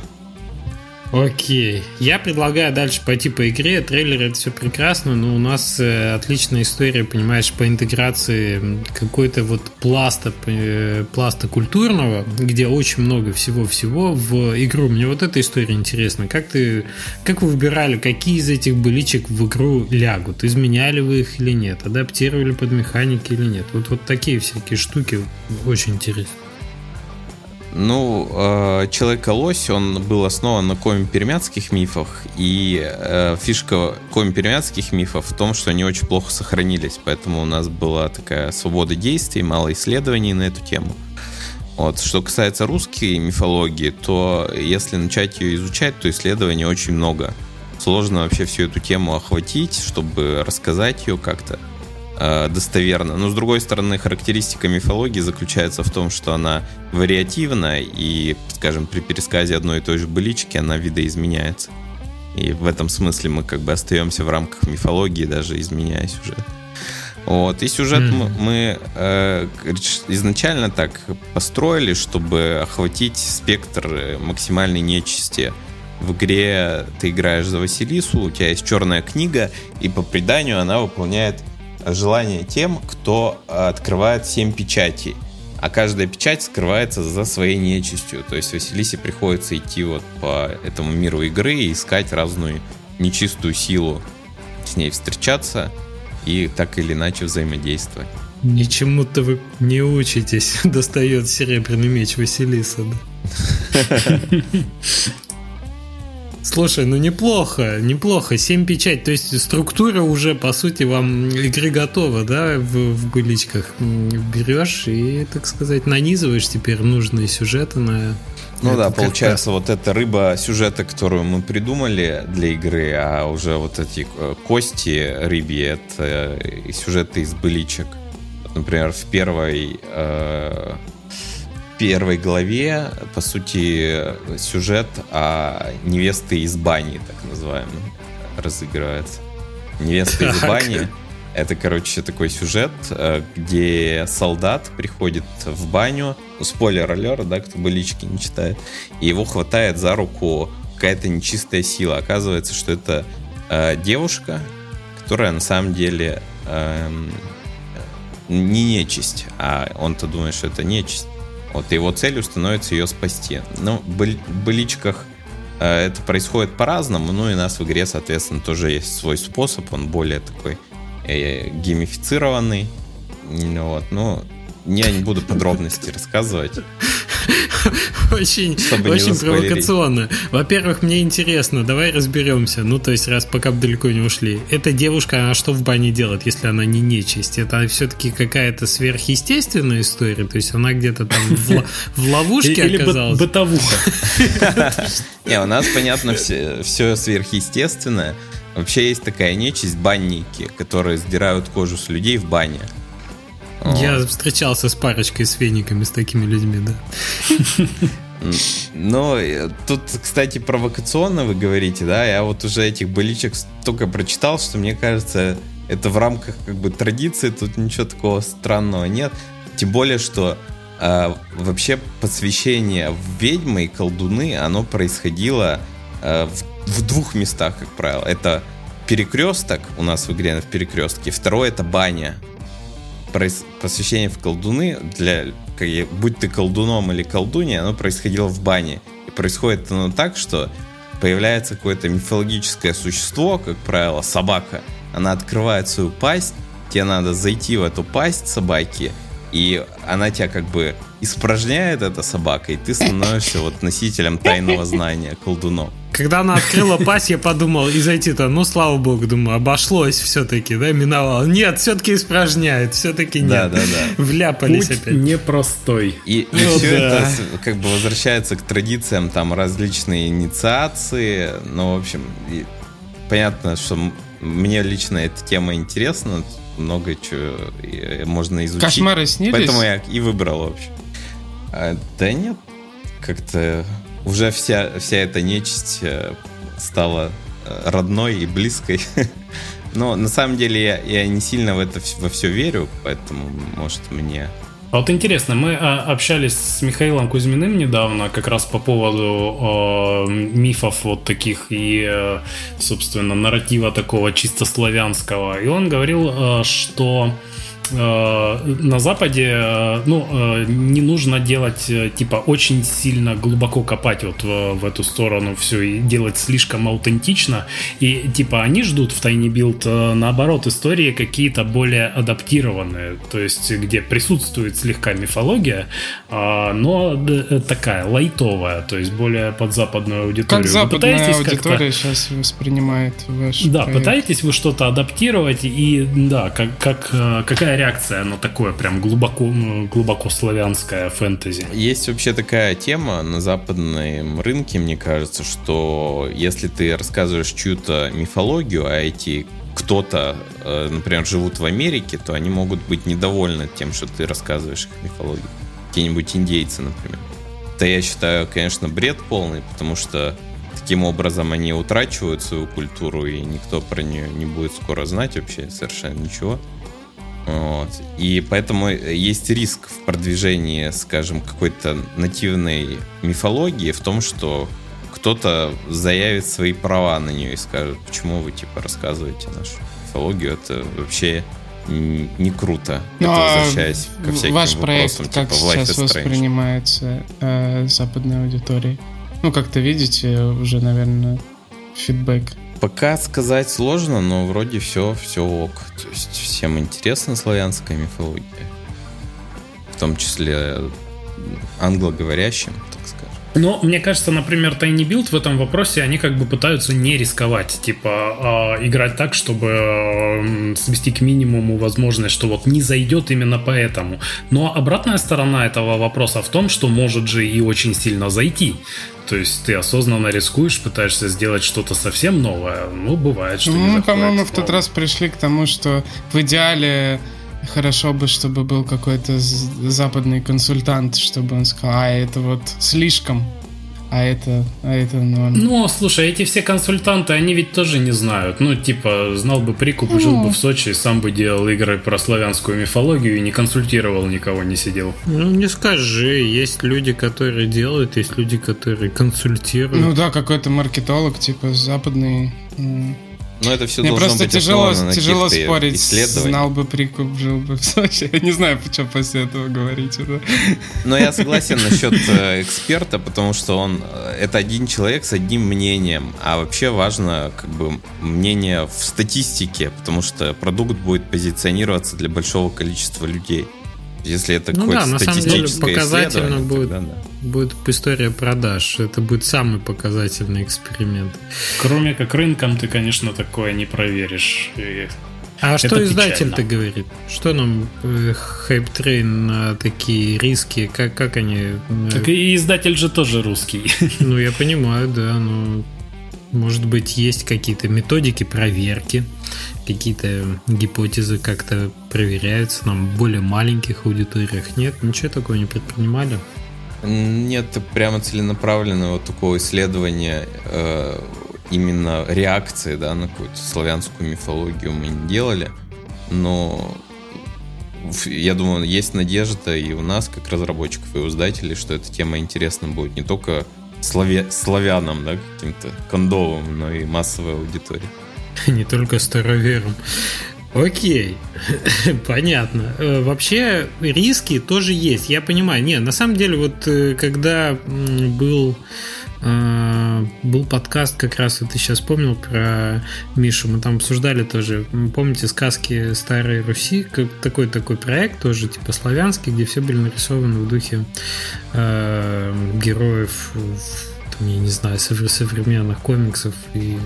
Окей. Я предлагаю дальше пойти по игре. Трейлер это все прекрасно, но у нас э, отличная история, понимаешь, по интеграции какой-то вот пласта, э, пласта культурного, где очень много всего-всего в игру. Мне вот эта история интересна. Как ты, как вы выбирали, какие из этих быличек в игру лягут? Изменяли вы их или нет? Адаптировали под механики или нет? Вот, вот такие всякие штуки очень интересны. Ну, э, Человек-лось, он был основан на коми-пермяцких мифах, и э, фишка коми-пермяцких мифов в том, что они очень плохо сохранились, поэтому у нас была такая свобода действий, мало исследований на эту тему. Вот. Что касается русской мифологии, то если начать ее изучать, то исследований очень много. Сложно вообще всю эту тему охватить, чтобы рассказать ее как-то. Э, достоверно. Но с другой стороны, характеристика мифологии заключается в том, что она вариативна и, скажем, при пересказе одной и той же былички она видоизменяется. И в этом смысле мы как бы остаемся в рамках мифологии, даже изменяя сюжет. Вот. И сюжет mm. мы, мы э, изначально так построили, чтобы охватить спектр э, максимальной нечисти. В игре ты играешь за Василису, у тебя есть черная книга, и по преданию она выполняет желание тем, кто открывает 7 печатей. А каждая печать скрывается за своей нечистью. То есть Василисе приходится идти вот по этому миру игры и искать разную нечистую силу, с ней встречаться и так или иначе взаимодействовать. Ничему-то вы не учитесь, *laughs* достает серебряный меч Василиса. Да? *laughs* Слушай, ну неплохо, неплохо. 7 печать, то есть структура уже, по сути, вам игры готова, да, в, в быличках. Берешь и, так сказать, нанизываешь теперь нужные сюжеты на... Ну да, получается, вот эта рыба сюжета, которую мы придумали для игры, а уже вот эти э, кости рыбьи, это э, сюжеты из быличек. Например, в первой э, первой главе, по сути, сюжет о невесты из бани, так называемый, разыгрывается. Невеста из бани — это, короче, такой сюжет, э, где солдат приходит в баню, ну, спойлер алер, да, кто бы лички не читает, и его хватает за руку какая-то нечистая сила. Оказывается, что это э, девушка, которая на самом деле э, не нечисть, а он-то думает, что это нечисть. Вот его целью становится ее спасти. Ну, в быличках э, это происходит по-разному, ну и у нас в игре, соответственно, тоже есть свой способ, он более такой э, геймифицированный. Вот, ну, я не буду подробности рассказывать. Очень, очень провокационно. Во-первых, мне интересно, давай разберемся. Ну, то есть, раз пока бы далеко не ушли. Эта девушка, она что в бане делает, если она не нечисть? Это все-таки какая-то сверхъестественная история? То есть, она где-то там в, в ловушке Или оказалась? Или бытовуха. *laughs* Не, у нас, понятно, все, все сверхъестественное. Вообще есть такая нечисть, банники, которые сдирают кожу с людей в бане. Я вот. встречался с парочкой с вениками, с такими людьми, да. Но э, тут, кстати, провокационно вы говорите, да, я вот уже этих боличек столько прочитал, что мне кажется, это в рамках как бы традиции, тут ничего такого странного нет. Тем более, что э, вообще посвящение в ведьмы и колдуны, оно происходило э, в, в двух местах, как правило. Это перекресток у нас в игре в перекрестке, второе это баня посвящение в колдуны, для, будь ты колдуном или колдунья, оно происходило в бане. И происходит оно так, что появляется какое-то мифологическое существо, как правило, собака. Она открывает свою пасть, тебе надо зайти в эту пасть собаки, и она тебя как бы испражняет, эта собака, и ты становишься вот носителем тайного знания, колдуном. Когда она открыла пасть, я подумал, и зайти-то, ну, слава богу, думаю, обошлось все-таки, да, миновал. Нет, все-таки испражняет, все-таки нет. Да, да, да. Вляпались Путь опять. непростой. И, и ну, все да. это как бы возвращается к традициям, там, различные инициации, ну, в общем, и, понятно, что мне лично эта тема интересна, много чего можно изучить. Кошмары снились? Поэтому я и выбрал вообще. А, да нет, как-то уже вся, вся эта нечисть э, стала э, родной и близкой. *laughs* Но на самом деле я, я не сильно в это во все верю, поэтому, может, мне а вот интересно, мы а, общались с Михаилом Кузьминым недавно как раз по поводу э, мифов вот таких и, э, собственно, нарратива такого чисто славянского. И он говорил, э, что на Западе, э, ну, э, не нужно делать, типа, очень сильно глубоко копать вот в, в эту сторону все и делать слишком аутентично. И, типа, они ждут в Tiny Build, наоборот, истории какие-то более адаптированные, то есть, где присутствует слегка мифология, а, но такая лайтовая, то есть, более под западную аудиторию. Как западная аудитория сейчас воспринимает ваш Да, проект. пытаетесь вы что-то адаптировать, и, да, как, как, какая реакция, оно такое прям глубоко, глубоко славянское фэнтези. Есть вообще такая тема на западном рынке, мне кажется, что если ты рассказываешь чью-то мифологию, а эти кто-то, э, например, живут в Америке, то они могут быть недовольны тем, что ты рассказываешь их мифологию. Какие-нибудь индейцы, например. Это я считаю, конечно, бред полный, потому что таким образом они утрачивают свою культуру, и никто про нее не будет скоро знать вообще совершенно ничего. Вот. И поэтому есть риск в продвижении, скажем, какой-то нативной мифологии в том, что кто-то заявит свои права на нее и скажет, почему вы типа рассказываете нашу мифологию, это вообще не круто. Ну, это а возвращаясь ко всяким ваш проект вопросам, как типа сейчас воспринимается э, западной аудиторией? Ну, как-то видите уже, наверное, фидбэк Пока сказать сложно, но вроде все, все ок. То есть всем интересна славянская мифология. В том числе англоговорящим, так скажем. Но мне кажется, например, Tiny Build в этом вопросе, они как бы пытаются не рисковать, типа э, играть так, чтобы э, свести к минимуму возможность, что вот не зайдет именно поэтому. Но обратная сторона этого вопроса в том, что может же и очень сильно зайти. То есть ты осознанно рискуешь, пытаешься сделать что-то совсем новое. Ну, бывает, что Ну, по-моему, в тот раз пришли к тому, что в идеале хорошо бы, чтобы был какой-то западный консультант, чтобы он сказал, а это вот слишком а это, а это ноль. Ну, слушай, эти все консультанты, они ведь тоже не знают. Ну, типа, знал бы прикуп, ну. жил бы в Сочи, сам бы делал игры про славянскую мифологию и не консультировал никого, не сидел. Ну, не скажи. Есть люди, которые делают, есть люди, которые консультируют. Ну да, какой-то маркетолог, типа, западный но это все Мне должно просто быть тяжело, тяжело спорить. Знал бы прикуп, жил бы *laughs* в Сочи. Я не знаю, почему после этого говорить. Да? Но я *laughs* согласен насчет э, эксперта, потому что он э, это один человек с одним мнением. А вообще важно как бы мнение в статистике, потому что продукт будет позиционироваться для большого количества людей. Если это ну какое-то да, на самом деле показательно будет, тогда, да. будет история продаж. Это будет самый показательный эксперимент. Кроме как рынком ты, конечно, такое не проверишь. А что издатель-то говорит? Что там э, HypeTrain на такие риски? Как, как они... Э, так и издатель же тоже русский. Ну, я понимаю, да, но может быть есть какие-то методики проверки, какие-то гипотезы как-то проверяются нам более маленьких аудиториях. Нет, ничего такого не предпринимали? Нет прямо целенаправленного такого исследования э, именно реакции да, на какую-то славянскую мифологию мы не делали, но я думаю, есть надежда и у нас, как разработчиков, и издателей, что эта тема интересна будет не только славя... славянам, да, каким-то кондовым, но и массовой аудитории. *laughs* Не только староверам. Окей, *laughs* понятно. Э, вообще риски тоже есть, я понимаю. Не, на самом деле, вот э, когда был э, был подкаст, как раз вот ты сейчас вспомнил про Мишу, мы там обсуждали тоже, помните, сказки Старой Руси, такой такой проект тоже, типа славянский, где все были нарисованы в духе э, героев там, я не знаю, современных комиксов и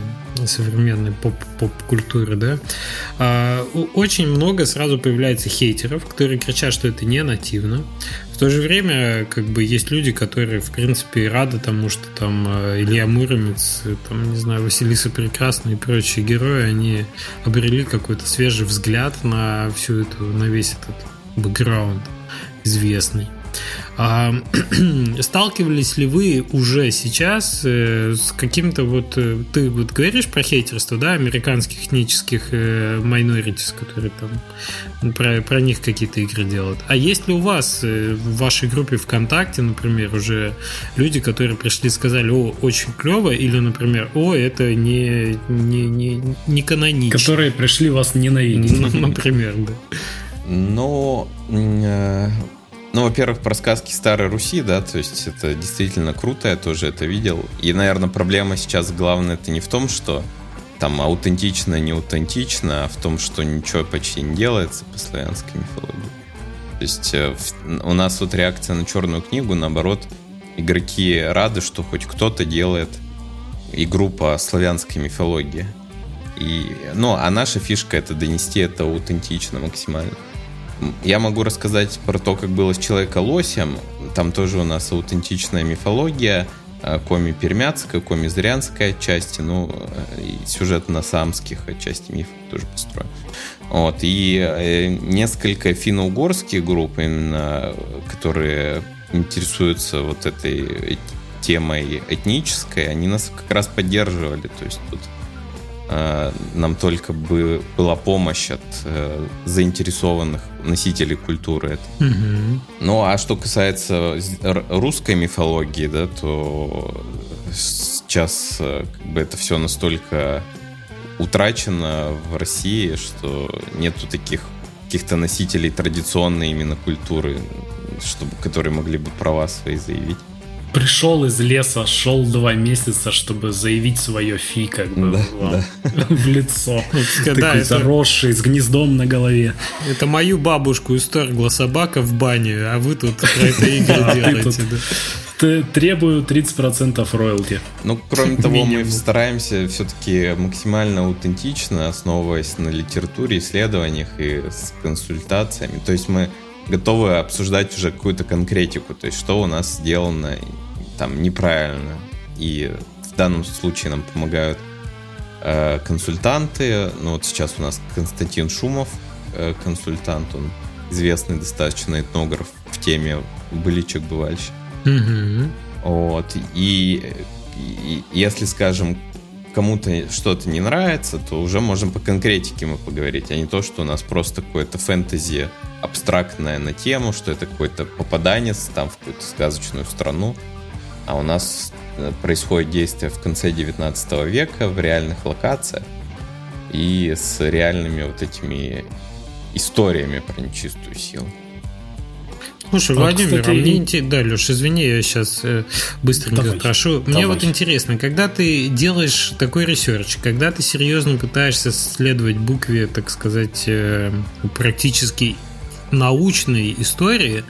современной поп-культуры, да, а, очень много сразу появляется хейтеров, которые кричат, что это не нативно. В то же время, как бы, есть люди, которые, в принципе, рады тому, что там а, Илья Муромец, там, не знаю, Василиса Прекрасная и прочие герои, они обрели какой-то свежий взгляд на всю эту, на весь этот бэкграунд известный. А, *clears throat* сталкивались ли вы уже сейчас э, с каким-то вот... Э, ты вот говоришь про хейтерство, да, американских этнических э, minorities, которые там ну, про, про них какие-то игры делают. А есть ли у вас э, в вашей группе ВКонтакте, например, уже люди, которые пришли и сказали, о, очень клево, или, например, о, это не, не, не, не канонично. Которые пришли вас ненавидеть. *laughs* Например, да. Но э, ну, во-первых, про сказки Старой Руси, да, то есть это действительно круто, я тоже это видел. И, наверное, проблема сейчас главная это не в том, что там аутентично, не аутентично, а в том, что ничего почти не делается по славянской мифологии. То есть э, у нас вот реакция на черную книгу, наоборот, игроки рады, что хоть кто-то делает игру по славянской мифологии. И, ну, а наша фишка это донести это аутентично максимально. Я могу рассказать про то, как было с Человека-лосем. Там тоже у нас аутентичная мифология, э, коми пермяцкая, коми зырянская отчасти, ну, э, и сюжет на самских отчасти мифов тоже построен. Вот, и э, несколько финно-угорских групп, именно, которые интересуются вот этой темой этнической, они нас как раз поддерживали. То есть тут нам только бы была помощь от э, заинтересованных носителей культуры. Угу. Ну, а что касается русской мифологии, да, то сейчас э, как бы это все настолько утрачено в России, что нету таких каких-то носителей традиционной именно культуры, чтобы, которые могли бы права свои заявить пришел из леса, шел два месяца, чтобы заявить свое фи как бы да, в, да. *laughs* в лицо. Такой да, заросший, с гнездом на голове. Это мою бабушку исторгла собака в баню, а вы тут про это игры *laughs* делаете. Требую 30% роялти. Ну, кроме того, мы стараемся все-таки максимально аутентично, основываясь на литературе, исследованиях и с консультациями. То есть мы готовы обсуждать уже какую-то конкретику, то есть что у нас сделано там неправильно. И в данном случае нам помогают э, консультанты. Ну вот сейчас у нас Константин Шумов, э, консультант, он известный достаточно этнограф в теме быличек бывальщик. Mm-hmm. Вот. И, и если, скажем, кому-то что-то не нравится, то уже можем по конкретике мы поговорить, а не то, что у нас просто какое-то фэнтези абстрактное на тему, что это какой-то попаданец там в какую-то сказочную страну. А у нас э, происходит действие в конце 19 века в реальных локациях и с реальными вот этими историями про нечистую силу. Слушай, а, Владимир, кстати, а мне интересно... Да, Леш, извини, я сейчас э, быстренько давай, спрошу. Мне давай. вот интересно, когда ты делаешь такой research, когда ты серьезно пытаешься следовать букве, так сказать, э, практически научной истории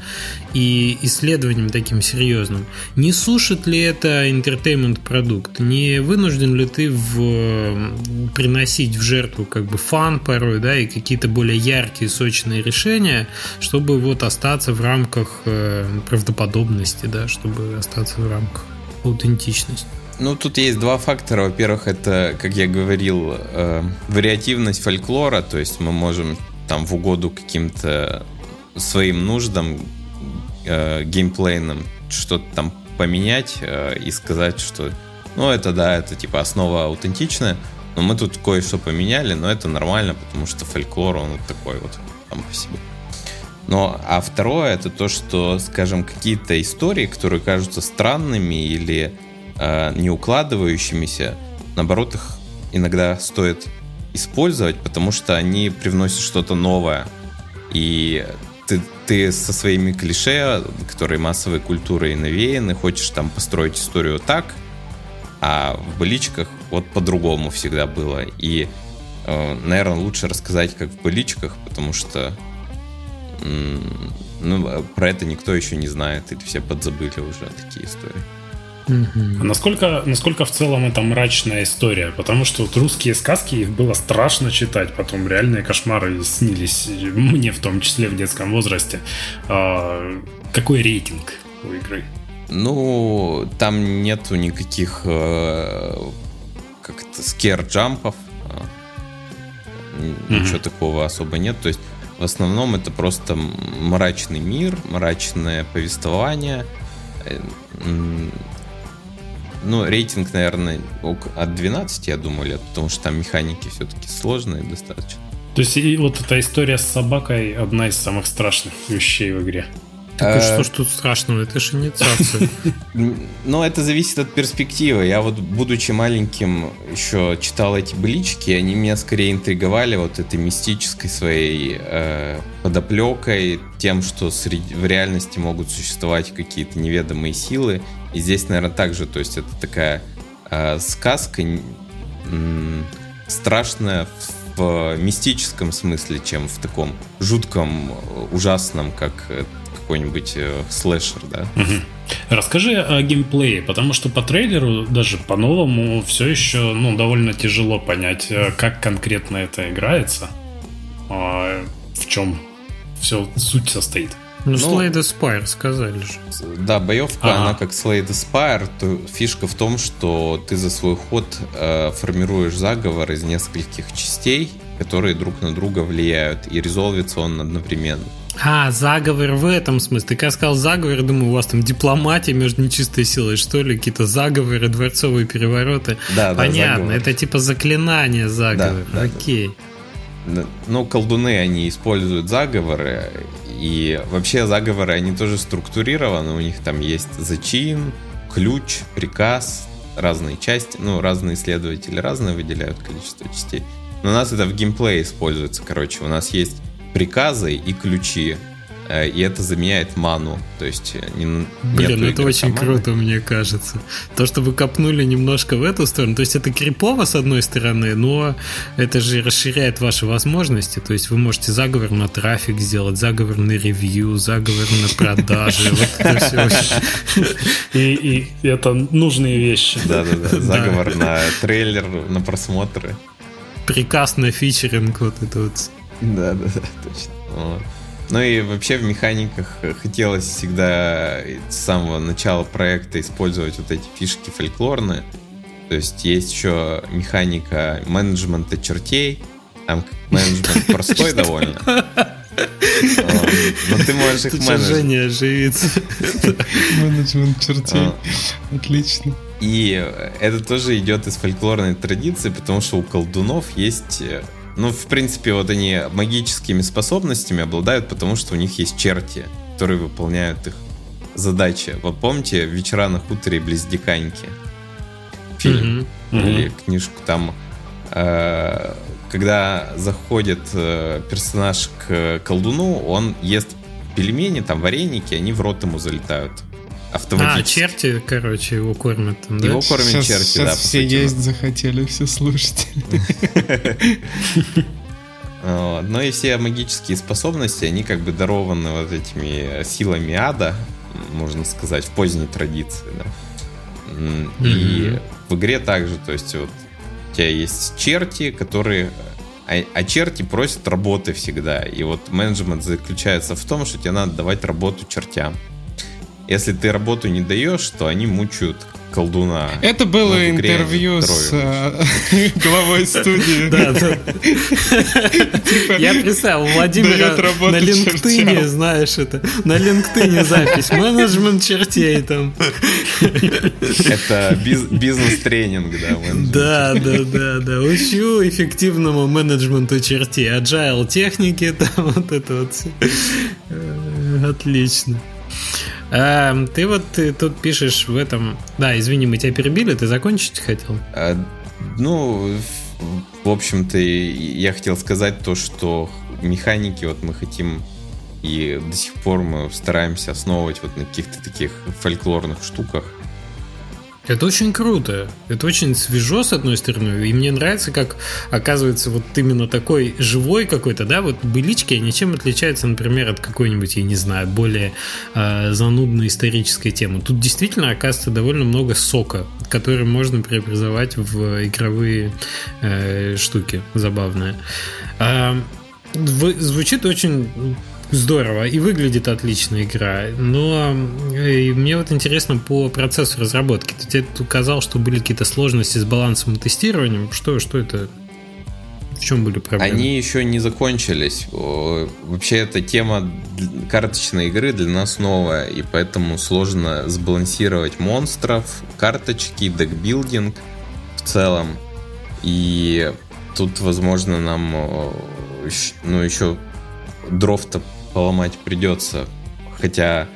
и исследованием таким серьезным, не сушит ли это entertainment продукт? Не вынужден ли ты в, приносить в жертву как бы фан порой, да, и какие-то более яркие, сочные решения, чтобы вот остаться в рамках э, правдоподобности, да, чтобы остаться в рамках аутентичности? Ну, тут есть два фактора. Во-первых, это, как я говорил, э, вариативность фольклора, то есть мы можем там в угоду каким-то своим нуждам э, геймплейным что-то там поменять э, и сказать, что ну это да, это типа основа аутентичная, но мы тут кое-что поменяли, но это нормально, потому что фольклор, он вот такой вот там по себе. Но, а второе, это то, что, скажем, какие-то истории, которые кажутся странными или э, не укладывающимися, наоборот, их иногда стоит использовать, потому что они привносят что-то новое. И ты, ты со своими клише, которые массовой культурой навеяны, хочешь там построить историю так, а в быличках вот по-другому всегда было. И, э, наверное, лучше рассказать, как в быличках, потому что ну, про это никто еще не знает, или все подзабыли уже такие истории. А насколько, насколько в целом это мрачная история? Потому что вот русские сказки, их было страшно читать, потом реальные кошмары снились мне в том числе в детском возрасте. А, какой рейтинг у игры? Ну, там нету никаких э, как-то скер-джампов. А, ничего mm-hmm. такого особо нет. То есть в основном это просто мрачный мир, мрачное повествование э, ну, рейтинг, наверное, от 12, я думаю, потому что там механики все-таки сложные достаточно. То есть и вот эта история с собакой одна из самых страшных вещей в игре. Так а что ж тут страшного? Это же инициация. *laughs* Ну, это зависит от перспективы. Я вот, будучи маленьким, еще читал эти былички, они меня скорее интриговали вот этой мистической своей э, подоплекой, тем, что среди, в реальности могут существовать какие-то неведомые силы. И здесь, наверное, также, то есть это такая э, сказка э, страшная в мистическом смысле, чем в таком жутком, ужасном, как какой-нибудь э, слэшер, да. Угу. Расскажи о геймплее, потому что по трейлеру, даже по-новому, все еще ну, довольно тяжело понять, э, как конкретно это играется, а в чем все суть состоит. Ну, ну Slade Spire сказали же. Да, боевка, ага. она как Slade Spire, то фишка в том, что ты за свой ход э, формируешь заговор из нескольких частей, которые друг на друга влияют, и резолвится он одновременно. А, заговор в этом смысле. Ты когда сказал заговор, думаю, у вас там дипломатия между нечистой силой, что ли, какие-то заговоры, дворцовые перевороты. Да, Понятно, да, это типа заклинание заговор. Да, да, Окей. Да. Ну, колдуны, они используют заговоры, и вообще заговоры, они тоже структурированы, у них там есть зачин, ключ, приказ, разные части, ну, разные исследователи разные выделяют количество частей. Но у нас это в геймплее используется, короче, у нас есть приказы и ключи. Э, и это заменяет ману. То есть э, не, Блин, это очень маны. круто, мне кажется. То, что вы копнули немножко в эту сторону. То есть это крипово, с одной стороны, но это же расширяет ваши возможности. То есть вы можете заговор на трафик сделать, заговор на ревью, заговор на продажи. *laughs* И это нужные вещи. Да-да-да. *laughs* Заговор на трейлер, на просмотры. Приказ на фичеринг, вот это вот да, да, да, точно. Ну и вообще в механиках хотелось всегда с самого начала проекта использовать вот эти фишки фольклорные. То есть есть еще механика менеджмента чертей. Там *laughs* менеджмент простой довольно. *laughs* Но ты можешь их менеджер. *laughs* Менеджмент чертей. Отлично. И это тоже идет из фольклорной традиции, потому что у колдунов есть ну, в принципе, вот они магическими способностями обладают, потому что у них есть черти, которые выполняют их задачи. Вот помните «Вечера на хуторе близ Диканьки»? Фильм mm-hmm. или книжку там... Э, когда заходит э, персонаж к колдуну, он ест пельмени, там вареники, они в рот ему залетают автоматически. А, черти, короче, его кормят там, да? Его кормят сейчас, черти, сейчас да. все есть захотели, все слушатели. *laughs* Но и все магические способности, они как бы дарованы вот этими силами ада, можно сказать, в поздней традиции, да. И в игре также, то есть вот у тебя есть черти, которые а, а черти просят работы всегда. И вот менеджмент заключается в том, что тебе надо давать работу чертям. Если ты работу не даешь, то они мучают колдуна. Это было интервью с э, *laughs* главой студии. *laughs* Типа, Я представил, Владимира на LinkedIn, знаешь это, на LinkedIn запись, менеджмент чертей там. Это бизнес-тренинг, да. Да, да, да, да. Учу эффективному менеджменту чертей, agile техники, *laughs* там вот это вот. Э, отлично. А, ты вот ты тут пишешь в этом... Да, извини, мы тебя перебили, ты закончить хотел? А, ну, в общем-то, я хотел сказать то, что механики вот мы хотим и до сих пор мы стараемся основывать вот на каких-то таких фольклорных штуках. Это очень круто. Это очень свежо, с одной стороны. И мне нравится, как оказывается вот именно такой живой какой-то, да, вот былички, они чем отличаются, например, от какой-нибудь, я не знаю, более э, занудной исторической темы. Тут действительно оказывается довольно много сока, который можно преобразовать в игровые э, штуки забавные. Э, звучит очень здорово и выглядит отлично игра. Но э, мне вот интересно по процессу разработки. Ты тебе указал, что были какие-то сложности с балансом и тестированием. Что, что это? В чем были проблемы? Они еще не закончились. Вообще эта тема карточной игры для нас новая, и поэтому сложно сбалансировать монстров, карточки, декбилдинг в целом. И тут, возможно, нам ну, еще дров-то поломать придется. Хотя,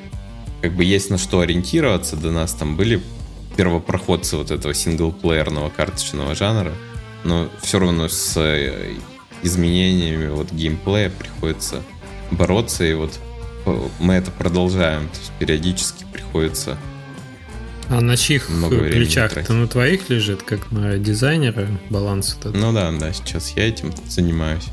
как бы есть на что ориентироваться. До нас там были первопроходцы вот этого синглплеерного карточного жанра. Но все равно с э, изменениями вот геймплея приходится бороться. И вот э, мы это продолжаем. То есть периодически приходится а на чьих плечах? Это на твоих лежит, как на дизайнера баланс этот? Ну да, да, сейчас я этим занимаюсь.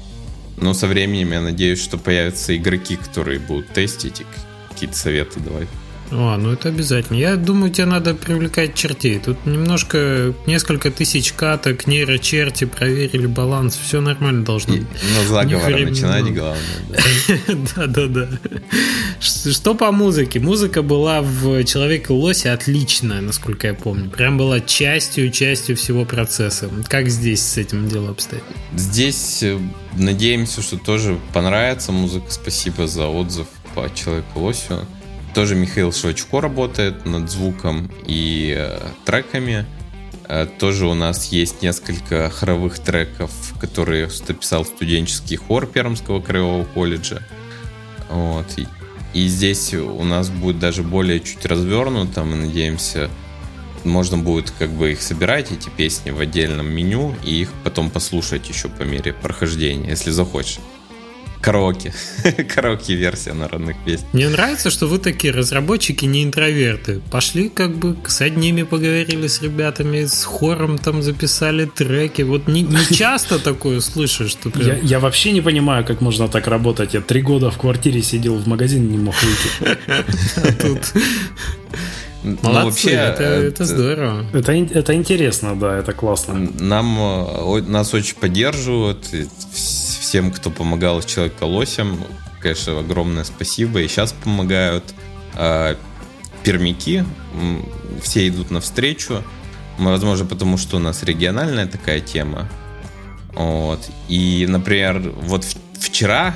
Но со временем я надеюсь, что появятся игроки, которые будут тестить и какие-то советы давать. А, ну это обязательно. Я думаю, тебе надо привлекать чертей. Тут немножко, несколько тысяч каток, нейрочерти, проверили баланс, все нормально должно быть. Ну, заговор начинать главное. Да-да-да. *laughs* Что по музыке? Музыка была в Человеке лосе отличная, насколько я помню. Прям была частью, частью всего процесса. Как здесь с этим дело обстоит? Здесь э, надеемся, что тоже понравится музыка. Спасибо за отзыв по Человеку лосю. Тоже Михаил Швачко работает над звуком и э, треками. Э, тоже у нас есть несколько хоровых треков, которые написал студенческий хор Пермского краевого колледжа. Вот. И, и здесь у нас будет даже более чуть развернуто. Мы надеемся, можно будет как бы их собирать, эти песни в отдельном меню, и их потом послушать еще по мере прохождения, если захочешь караоке. *laughs* Караоке-версия народных песен. Мне нравится, что вы такие разработчики, не интроверты. Пошли как бы с одними поговорили с ребятами, с хором там записали треки. Вот не, не *laughs* часто такое слышишь. Что прям... я, я вообще не понимаю, как можно так работать. Я три года в квартире сидел, в магазин не мог выйти. А *laughs* тут... Ну, Молодцы, вообще, это, это здорово. Это, это интересно, да, это классно. Нам, э, нас очень поддерживают всем, кто помогал с Человек-Лосем, конечно, огромное спасибо. И сейчас помогают э, пермяки, все идут навстречу. Возможно, потому что у нас региональная такая тема. Вот. И, например, вот вчера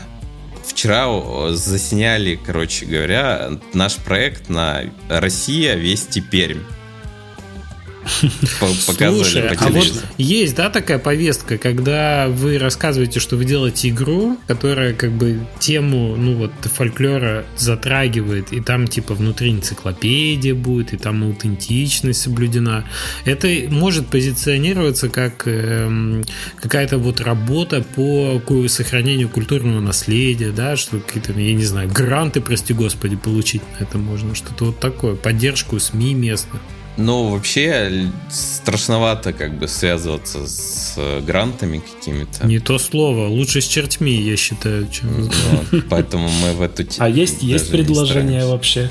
вчера засняли, короче говоря, наш проект на Россия, Вести Пермь. *laughs* Слушай, а вот есть, да, такая повестка, когда вы рассказываете, что вы делаете игру, которая как бы тему, ну вот, фольклора затрагивает, и там типа внутри энциклопедия будет, и там аутентичность соблюдена. Это может позиционироваться как э, какая-то вот работа по сохранению культурного наследия, да, что какие-то, я не знаю, гранты, прости господи, получить на это можно, что-то вот такое, поддержку СМИ местных. Ну, вообще, страшновато как бы связываться с грантами какими-то. Не то слово. Лучше с чертьми, я считаю, чем вот, *laughs* Поэтому мы в эту А есть, есть предложения вообще?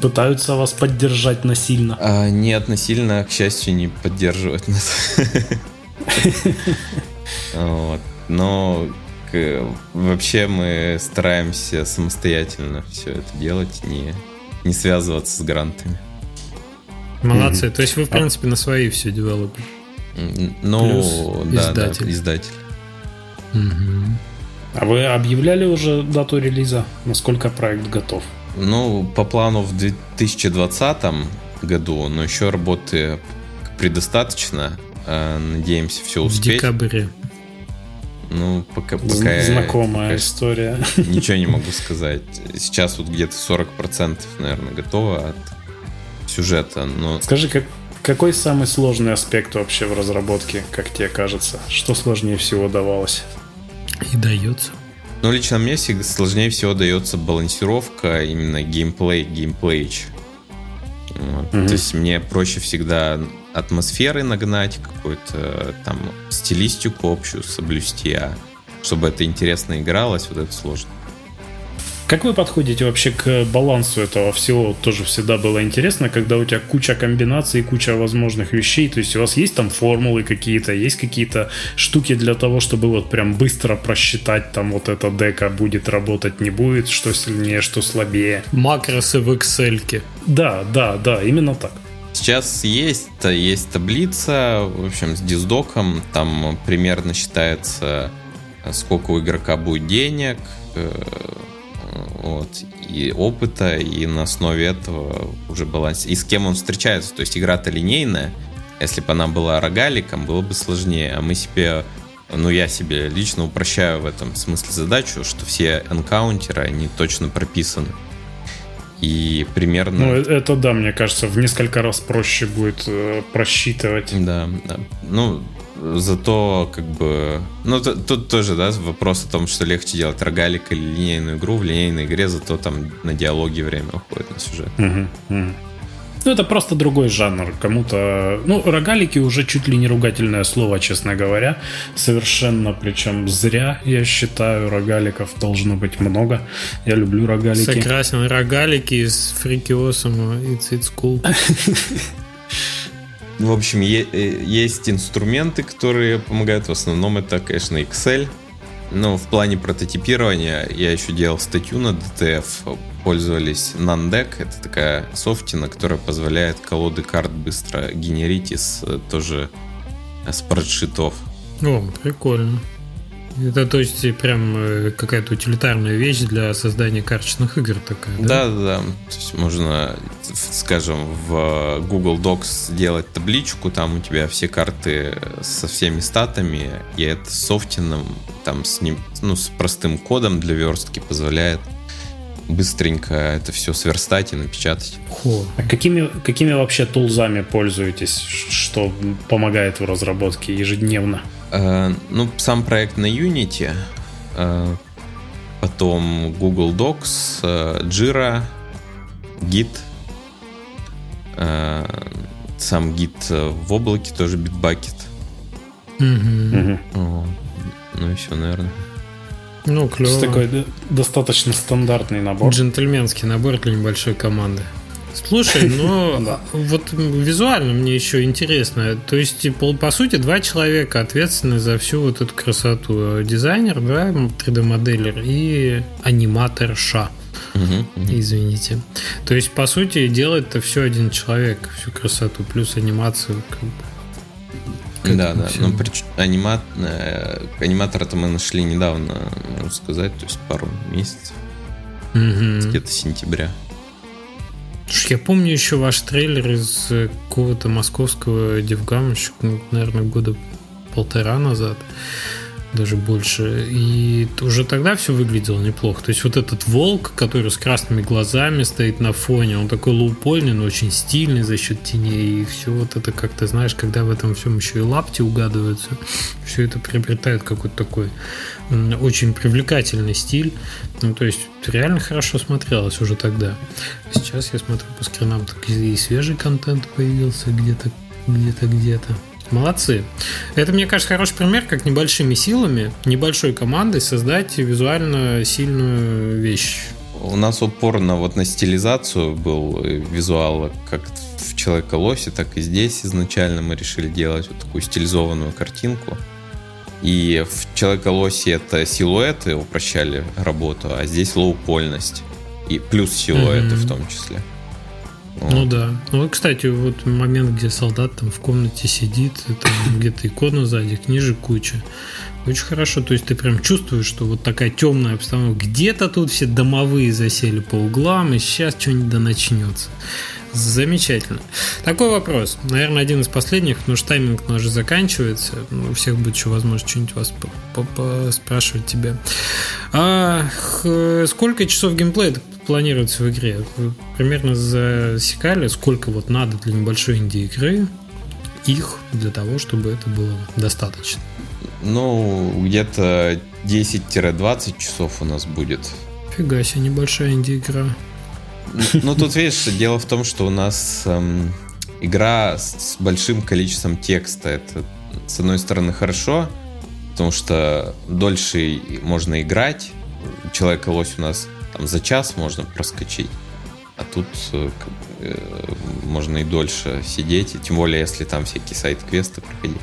Пытаются вас поддержать насильно? А, нет, насильно, к счастью, не поддерживают нас. *laughs* Вот. Но вообще мы стараемся самостоятельно все это делать, не, не связываться с грантами. Молодцы. То есть вы, в а принципе, на свои все девелопер. Ну, да, издатель. Да, издатель. А вы объявляли уже дату релиза? Насколько проект готов? Ну, по плану в 2020 году, но еще работы предостаточно. Э, надеемся все успеть. В декабре. Ну, пока... пока Знакомая пока история. Ничего не могу сказать. Сейчас вот где-то 40% наверное готово от сюжета, но... Скажи, как, какой самый сложный аспект вообще в разработке, как тебе кажется? Что сложнее всего давалось? И дается. Ну, лично мне всегда сложнее всего дается балансировка именно геймплей, геймплейч. Вот. Mm-hmm. То есть мне проще всегда атмосферы нагнать, какую-то там стилистику общую соблюсти, а чтобы это интересно игралось, вот это сложно. Как вы подходите вообще к балансу этого всего? Тоже всегда было интересно, когда у тебя куча комбинаций, куча возможных вещей. То есть у вас есть там формулы какие-то, есть какие-то штуки для того, чтобы вот прям быстро просчитать, там вот эта дека будет работать, не будет, что сильнее, что слабее. Макросы в Excel. -ке. Да, да, да, именно так. Сейчас есть, есть таблица, в общем, с диздоком, там примерно считается, сколько у игрока будет денег, э, вот, и опыта, и на основе этого уже баланс. И с кем он встречается. То есть игра-то линейная. Если бы она была рогаликом, было бы сложнее. А мы себе, ну я себе лично упрощаю в этом смысле задачу, что все энкаунтеры, они точно прописаны. И примерно... Ну, это да, мне кажется, в несколько раз проще будет э, просчитывать. Да, да. Ну, Зато, как бы... Ну, тут тоже, да, вопрос о том, что легче делать рогалик или линейную игру. В линейной игре зато там на диалоги время уходит, на сюжет. Угу, угу. Ну, это просто другой жанр. Кому-то... Ну, рогалики уже чуть ли не ругательное слово, честно говоря. Совершенно, причем зря, я считаю, рогаликов должно быть много. Я люблю рогалики. Согласен, рогалики из Freaky Awesome, it's, it's cool. В общем, э, есть инструменты, которые помогают. В основном это, конечно, Excel. Но в плане прототипирования я еще делал статью на DTF. Пользовались Nandeck. Это такая софтина, которая позволяет колоды карт быстро генерить из э, тоже спредшитов. О, прикольно. Это то есть прям э, какая-то утилитарная вещь для создания карточных игр такая, да? Да, да. То есть можно, скажем, в Google Docs сделать табличку, там у тебя все карты со всеми статами, и это софтином, там с ним, ну, с простым кодом для верстки позволяет быстренько это все сверстать и напечатать. Хо. А какими, какими вообще тулзами пользуетесь, что помогает в разработке ежедневно? Э, ну, сам проект на Unity, э, потом Google Docs, э, Jira, Git, сам Git в облаке тоже Bitbucket. Угу. Ну и все, наверное. Ну, клево. Такой достаточно стандартный набор. Джентльменский набор для небольшой команды. Слушай, *laughs* ну вот визуально мне еще интересно. То есть, по, по сути, два человека ответственны за всю вот эту красоту. Дизайнер, да, 3D-моделер и аниматорша. Угу, Извините. То есть, по сути, делает-то все один человек, всю красоту, плюс анимацию. Как бы. да, да. Ну, прич... анима... Э, аниматора-то мы нашли недавно, можно сказать, то есть пару месяцев. Угу. Где-то сентября. Я помню еще ваш трейлер из э, какого-то московского девгам, еще, ну, наверное, года полтора назад. даже больше. И уже тогда все выглядело неплохо. То есть вот этот волк, который с красными глазами стоит на фоне, он такой лоупольный, но очень стильный за счет теней. И все вот это как-то, знаешь, когда в этом всем еще и лапти угадываются, все это приобретает какой-то такой очень привлекательный стиль. Ну, то есть реально хорошо смотрелось уже тогда. Сейчас я смотрю по скринам, так и свежий контент появился где-то, где-то, где-то. Молодцы. Это, мне кажется, хороший пример, как небольшими силами, небольшой командой создать визуально сильную вещь. У нас упор на вот на стилизацию был э, визуала, как в Человека-лосе, так и здесь изначально мы решили делать вот такую стилизованную картинку. И в Человека-лосе это силуэты упрощали работу, а здесь лоупольность. И плюс силуэты mm-hmm. в том числе. Ну да. Ну, кстати, вот момент, где солдат там в комнате сидит, там где-то икона сзади, книжек куча. Очень хорошо, то есть ты прям чувствуешь, что вот такая темная обстановка. Где-то тут все домовые засели по углам, и сейчас что-нибудь да начнется. Замечательно. Такой вопрос. Наверное, один из последних, потому что тайминг наш заканчивается. У всех будет еще возможность что-нибудь вас спрашивать тебя. А, сколько часов геймплея планируется в игре? Вы примерно засекали, сколько вот надо для небольшой инди-игры их для того, чтобы это было достаточно? Ну, где-то 10-20 часов у нас будет. Фига себе, небольшая инди-игра. Ну, тут, видишь, дело в том, что у нас эм, игра с большим количеством текста. Это, с одной стороны, хорошо, потому что дольше можно играть. Человека-лось у нас там за час можно проскочить, а тут э, э, можно и дольше сидеть, и тем более, если там всякие сайт-квесты проходить.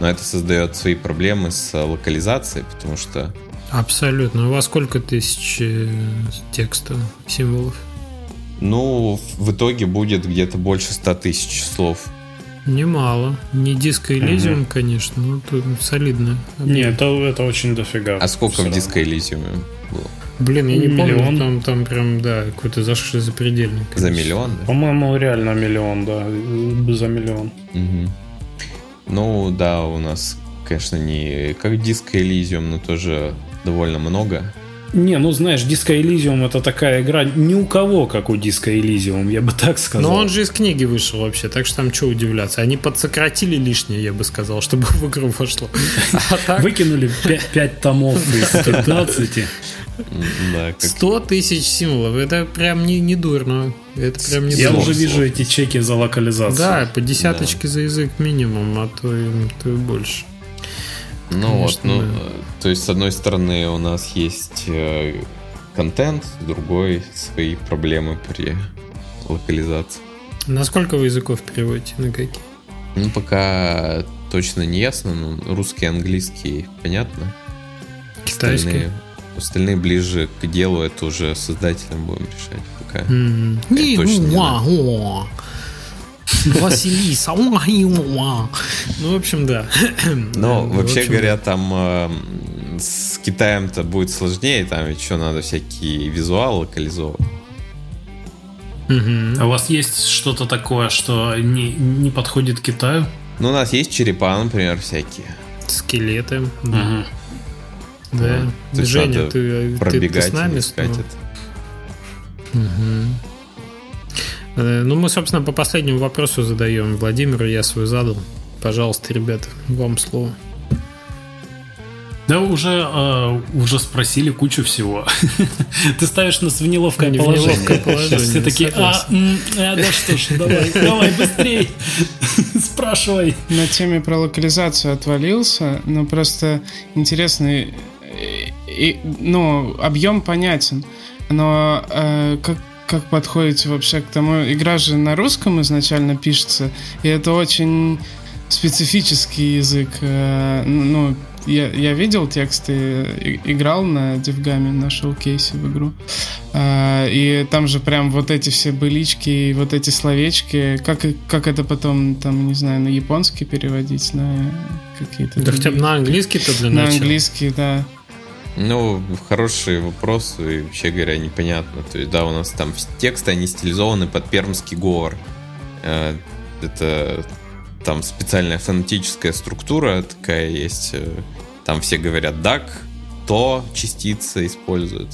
Но это создает свои проблемы с локализацией, потому что... Абсолютно. У вас сколько тысяч э, текста, символов? Ну, в итоге будет где-то больше 100 тысяч слов. Немало. Не диско Elysium, угу. конечно, но тут солидно. Нет, это, это очень дофига. А сколько в диско Elysium было? Блин, я не миллион. помню, там, там прям, да, какой-то за запредельный. Конечно. За миллион? Да? По-моему, реально миллион, да, за миллион. Угу. Ну, да, у нас, конечно, не как диско Elysium, но тоже довольно много. Не, ну знаешь, Disco Elysium это такая игра ни у кого, как у Disco Elysium, я бы так сказал. Но он же из книги вышел вообще, так что там что удивляться. Они подсократили лишнее, я бы сказал, чтобы в игру вошло. А так... Выкинули 5 томов из 15. Да, 100 тысяч символов, это прям не, не дурно. Это прям не Я дурно. уже вижу эти чеки за локализацию. Да, по десяточке да. за язык минимум, а то и, то и больше. Ну вот, ну, да. то есть, с одной стороны, у нас есть э, контент, с другой свои проблемы при локализации. На сколько вы языков переводите? На какие? Ну, пока точно не ясно. Ну, русский, английский, понятно. Китайский? Остальные, остальные ближе к делу, это уже создателям будем решать. Пока, mm-hmm. пока точно не знаю. *laughs* Василиса. Ну, в общем, да. Ну, вообще говоря, там э, с Китаем-то будет сложнее, там ведь еще надо всякие визуалы локализовывать. А у вас есть что-то такое, что не, не подходит Китаю? Ну, у нас есть черепа, например, всякие. Скелеты. Да. Да. Вот. Женя, ты, пробегать ты, ты с нами искать это. Угу. Э, ну, мы, собственно, по последнему вопросу задаем. Владимиру я свой задал. Пожалуйста, ребята, вам слово. Да, уже, э, уже спросили кучу всего. *laughs* Ты ставишь нас в неловкое Не положение. В неловкое положение. Все такие, а, а, да что ж, давай, *laughs* давай быстрей, *laughs* спрашивай. На теме про локализацию отвалился, но просто интересный, и, ну, объем понятен, но э, как как подходите вообще к тому? Игра же на русском изначально пишется, и это очень специфический язык. Э, ну, я, я видел тексты, играл на Девгаме, на шоу-кейсе в игру. Э, и там же прям вот эти все былички и вот эти словечки, как, как это потом, там, не знаю, на японский переводить, на какие-то... Да хотя бы на английский-то для начала. На английский, да. Ну, хороший вопрос, и вообще говоря, непонятно. То есть, да, у нас там тексты, они стилизованы под пермский говор. Э, это там специальная фонетическая структура такая есть. Э, там все говорят duck, то частица используют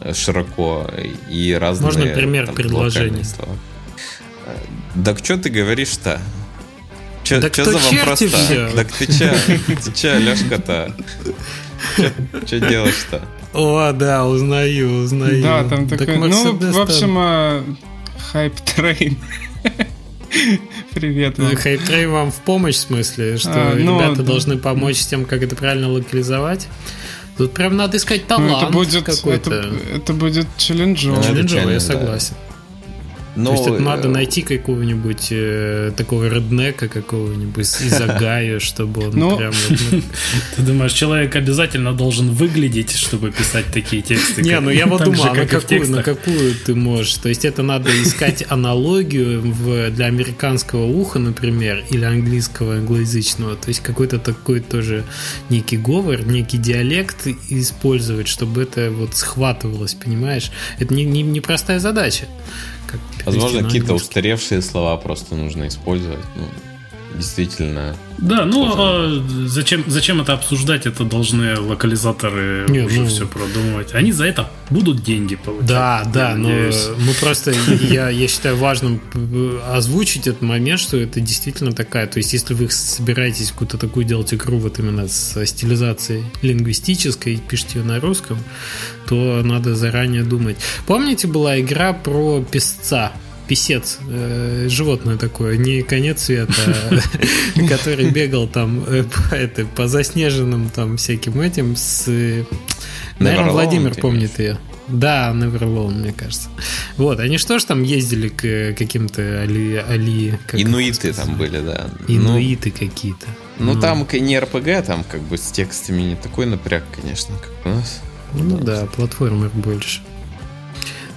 э, широко и разные... Можно пример там, предложения? Слова. Так что ты говоришь-то? Че, так че за вопрос-то? Так ты че, ты че, Лешка-то? Что делаешь-то? О, да, узнаю, узнаю. Да, там такой, ну, в общем, HypeTrain. *laughs* Привет вам. HypeTrain вам в помощь, в смысле, что а, ну, ребята да. должны помочь с тем, как это правильно локализовать? Тут прям надо искать талант ну, это будет, какой-то. Это, это будет челленджово. Челленджово, я согласен. Да. Но... То есть это надо э, найти какого-нибудь э, такого реднека какого-нибудь из Огайо, *laughs* чтобы он ну... прям... Ну, *laughs* Ты думаешь, человек обязательно должен выглядеть, чтобы писать такие тексты? Не, ну я вот думал, на какую, на какую ты можешь. То есть это надо искать *laughs* аналогию в, для американского уха, например, или английского англоязычного. То есть какой-то такой тоже некий говор, некий диалект использовать, чтобы это вот схватывалось, понимаешь? Это не, не, не простая задача. Как Возможно, какие-то устаревшие слова просто нужно использовать. Ну, действительно. Да, ну а зачем, зачем это обсуждать? Это должны локализаторы Не, уже ну... все продумывать. Они за это будут деньги получать. Да, да, но мы просто, я, я считаю важным озвучить этот момент, что это действительно такая. То есть, если вы собираетесь какую-то такую делать игру вот именно с стилизацией лингвистической, пишите ее на русском, то надо заранее думать. Помните, была игра про песца? Писец, э, животное такое, не конец света, *laughs* который бегал там э, по, заснеженным там всяким этим с... Наверное, Владимир помнит ее. Да, Neverlone, мне кажется. Вот, они что ж там ездили к каким-то али... али Инуиты там были, да. Инуиты ну, какие-то. Ну, ну, там не РПГ, там как бы с текстами не такой напряг, конечно, как у нас. Ну да, платформер больше.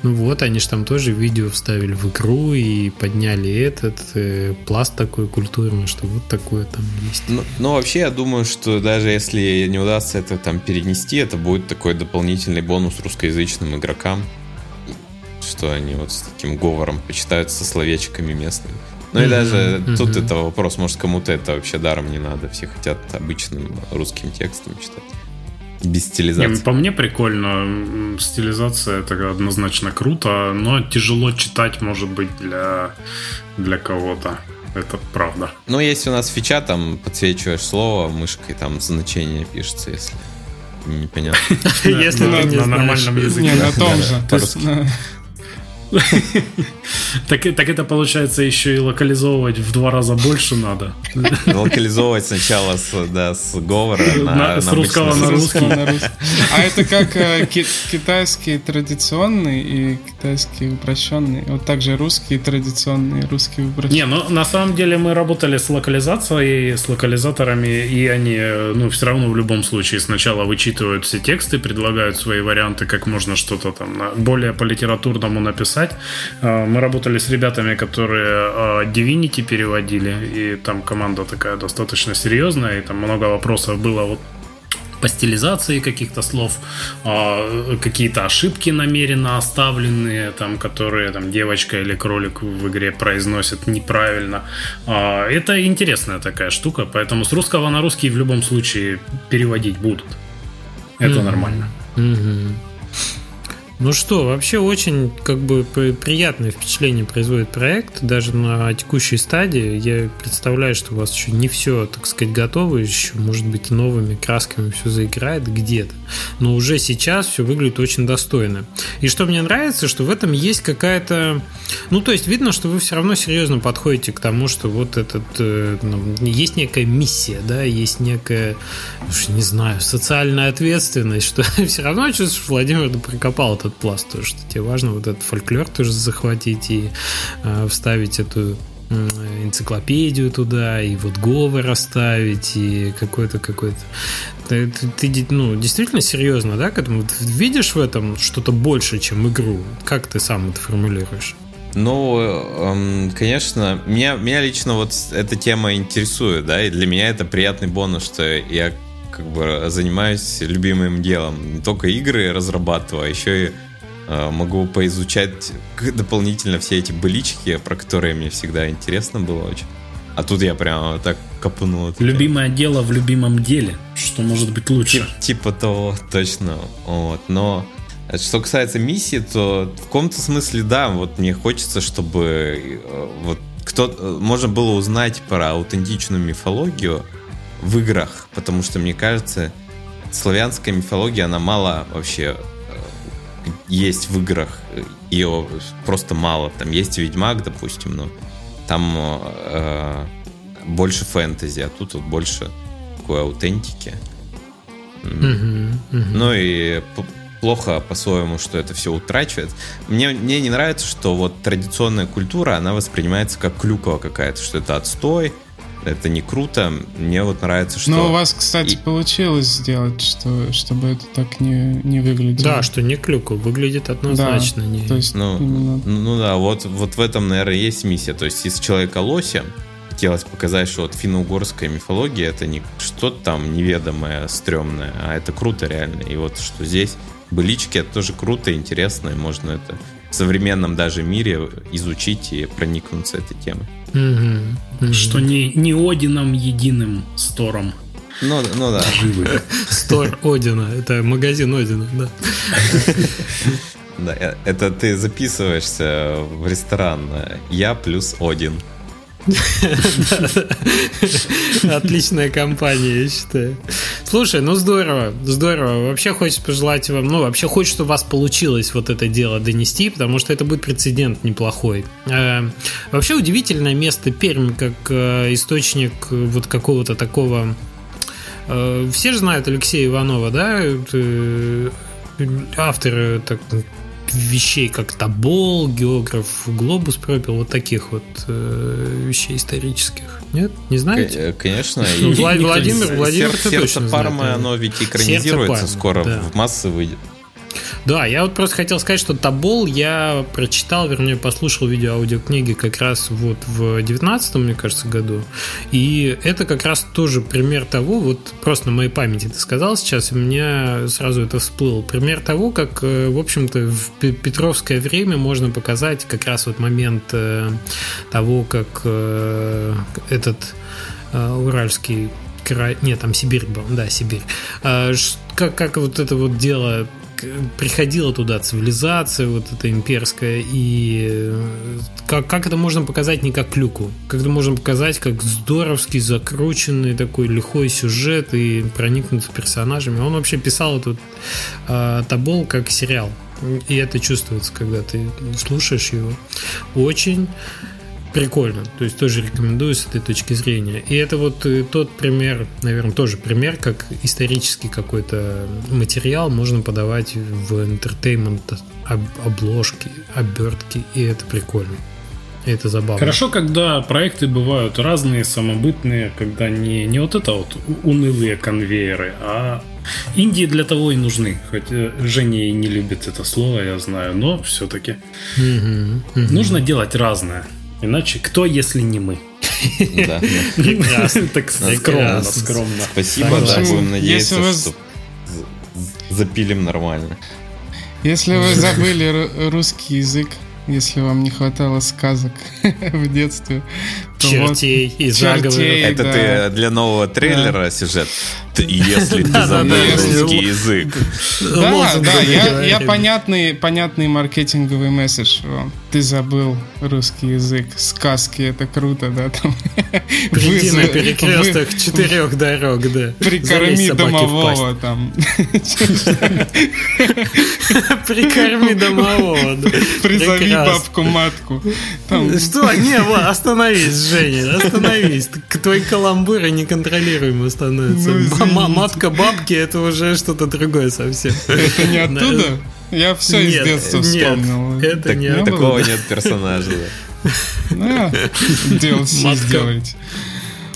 Ну вот, они же там тоже видео вставили в игру и подняли этот э, пласт такой культурный, что вот такое там есть. Ну, ну, вообще, я думаю, что даже если не удастся это там перенести, это будет такой дополнительный бонус русскоязычным игрокам, что они вот с таким говором почитают со словечками местными. Ну и даже mm-hmm. тут это вопрос, может кому-то это вообще даром не надо, все хотят обычным русским текстом читать. Без стилизации. Не, по мне прикольно. Стилизация это однозначно круто, но тяжело читать, может быть, для, для кого-то. Это правда. Ну, есть у нас фича, там подсвечиваешь слово мышкой, там значение пишется, если непонятно. *laughs* Если на нормальном языке. Не, на том же. *laughs* Так, так это получается еще и локализовывать в два раза больше надо. *laughs* Локализовывать сначала с, да, с говора на, на, на с русского на русский. А это как э, китайский традиционный и китайский упрощенный. Вот также русский традиционный, русский упрощенный. Не, ну на самом деле мы работали с локализацией, с локализаторами, и они, ну, все равно в любом случае сначала вычитывают все тексты, предлагают свои варианты, как можно что-то там более по литературному написать писать. А, мы работали с ребятами, которые а, Divinity переводили, и там команда такая достаточно серьезная, и там много вопросов было вот по стилизации каких-то слов, а, какие-то ошибки намеренно оставленные, там, которые там девочка или кролик в игре произносят неправильно. Это интересная такая штука, поэтому с русского на русский в любом случае переводить будут. Это mm-hmm. нормально. Mm-hmm. Ну что, вообще очень как бы приятное впечатление производит проект, даже на текущей стадии. Я представляю, что у вас еще не все, так сказать, готово, еще, может быть, новыми красками все заиграет где-то. Но уже сейчас все выглядит очень достойно. И что мне нравится, что в этом есть какая-то... Ну, то есть видно, что вы все равно серьезно подходите к тому, что вот этот... Э, ну, есть некая миссия, да, есть некая, уж не знаю, социальная ответственность, что *laughs* все равно чувствуешь, Владимир прокопал этот пласт, то, что тебе важно вот этот фольклор тоже захватить и э, вставить эту энциклопедию туда, и вот говор оставить, и какой-то какой-то... Ты, ты, ты ну, действительно серьезно, да, к этому? Ты видишь в этом что-то больше, чем игру? Как ты сам это формулируешь? Ну, эм, конечно, меня, меня лично вот эта тема интересует, да, и для меня это приятный бонус, что я как бы занимаюсь любимым делом. Не только игры разрабатываю, а еще и Э, могу поизучать дополнительно все эти былички, про которые мне всегда интересно было очень. А тут я прямо так копнул. Любимое дело в любимом деле. Что может быть лучше? Тип, типа того, точно. Вот. Но что касается миссии, то в каком-то смысле, да, вот мне хочется, чтобы э, вот кто можно было узнать про аутентичную мифологию в играх, потому что мне кажется, славянская мифология, она мало вообще э, есть в играх, ее просто мало. Там есть Ведьмак, допустим, но там э, больше фэнтези, а тут вот больше такой аутентики. Mm-hmm, mm-hmm. Ну и плохо по-своему, что это все утрачивает. Мне, мне не нравится, что вот традиционная культура, она воспринимается как клюкова какая-то, что это отстой, это не круто. Мне вот нравится, что... Но у вас, кстати, и... получилось сделать, что, чтобы это так не, не выглядело. Да, что не клюква, выглядит однозначно да, не... То есть ну, именно... ну да, вот, вот в этом, наверное, есть миссия. То есть из Человека-лося хотелось показать, что вот финно-угорская мифология это не что-то там неведомое, стрёмное, а это круто реально. И вот что здесь былички это тоже круто, интересно, и можно это в современном даже мире изучить и проникнуться этой темой. Угу, угу. Что не, не Одином единым стором. Ну, ну да. Живы. Стор Одина. Это магазин Одина, да. Да, э, это ты записываешься в ресторан «Я плюс Один». Отличная компания, я считаю. Слушай, ну здорово, здорово. Вообще хочется пожелать вам, ну вообще хочется, чтобы у вас получилось вот это дело донести, потому что это будет прецедент неплохой. Э, вообще удивительное место Пермь, как э, источник вот какого-то такого... Э, все же знают Алексея Иванова, да? Автор так, вещей, как Тобол, географ, глобус пропил, вот таких вот э, вещей исторических. Нет? Не знаете? Конечно. *laughs* Ну, Владимир, Владимир, Сердце Пармы, оно ведь экранизируется скоро, в массы выйдет. Да, я вот просто хотел сказать, что Табол я прочитал, вернее, послушал видео-аудиокниги как раз вот в 19 мне кажется, году. И это как раз тоже пример того, вот просто на моей памяти ты сказал сейчас, и у меня сразу это всплыло. Пример того, как, э, в общем-то, в Петровское время можно показать как раз вот момент э, того, как э, этот уральский нет, там Сибирь был, да, Сибирь. Как, как вот это вот дело приходила туда цивилизация вот эта имперская, и э, как, как это можно показать не как клюку, как это можно показать как здоровский, закрученный такой лихой сюжет и проникнуться персонажами. Он вообще писал этот э, Табол как сериал. И это чувствуется, когда ты слушаешь его. Очень прикольно. То есть тоже рекомендую с этой точки зрения. И это вот э, тот пример, наверное, тоже пример, как исторический какой-то материал можно подавать в entertainment обложки, обертки, и это прикольно. И это забавно. Хорошо, когда проекты бывают разные, самобытные, когда не, не вот это вот унылые конвейеры, а Индии для того и нужны. Хоть э, Женя и не любит это слово, я знаю, но все-таки угу, угу. нужно делать разное. Иначе кто, если не мы? Да. Прекрасно. Так скромно, скромно. Спасибо, да, будем надеяться, что запилим нормально. Если вы забыли русский язык, если вам не хватало сказок *laughs* в детстве. Чертей вот, и заговоров. Это да. ты для нового трейлера да. сюжет? Если ты *laughs* забыл русский язык. Да, да, я, я понятный, понятный маркетинговый месседж. Ты забыл русский язык. Сказки, это круто, да? Там. Приди на перекресток вы, четырех дорог, да. Прикорми домового там. Прикорми домового. Призови бабку-матку. Что? Не, остановись, Женя, остановись. Твои каламбуры неконтролируемо становятся. Ну, матка бабки это уже что-то другое совсем. Это не оттуда? Я все из детства вспомнил. Это не Такого нет персонажа. Ну, DLC сделайте.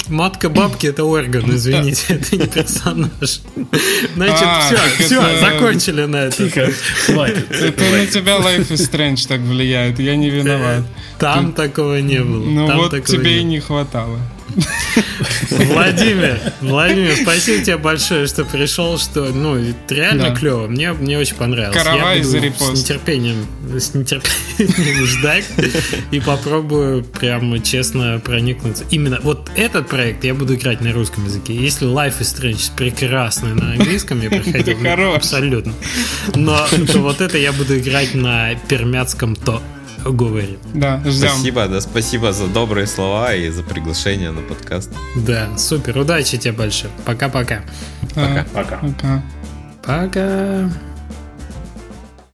Матка бабки это орган, извините, *laughs* это не персонаж. Значит, все, а, все, закончили на это. Тихо, хватит. Это на тебя Life is Strange так влияет, я не виноват. Там такого не было. Ну вот тебе и не хватало. Владимир, Владимир, спасибо тебе большое, что пришел, что, ну, это реально Да. клево. Мне, мне очень понравилось. Каравай Я за буду репост. с нетерпением, с нетерпением *laughs* ждать и попробую прямо честно проникнуться. Именно вот этот проект я буду играть на русском языке. Если Life is Strange прекрасный на английском, я проходил. Абсолютно. Но вот это я буду играть на пермяцком то говоре. Да, ждем. Спасибо, да, спасибо за добрые слова и за приглашение на подкаст. Да, супер. Удачи тебе большое. Пока-пока. А, Пока. Пока. Пока.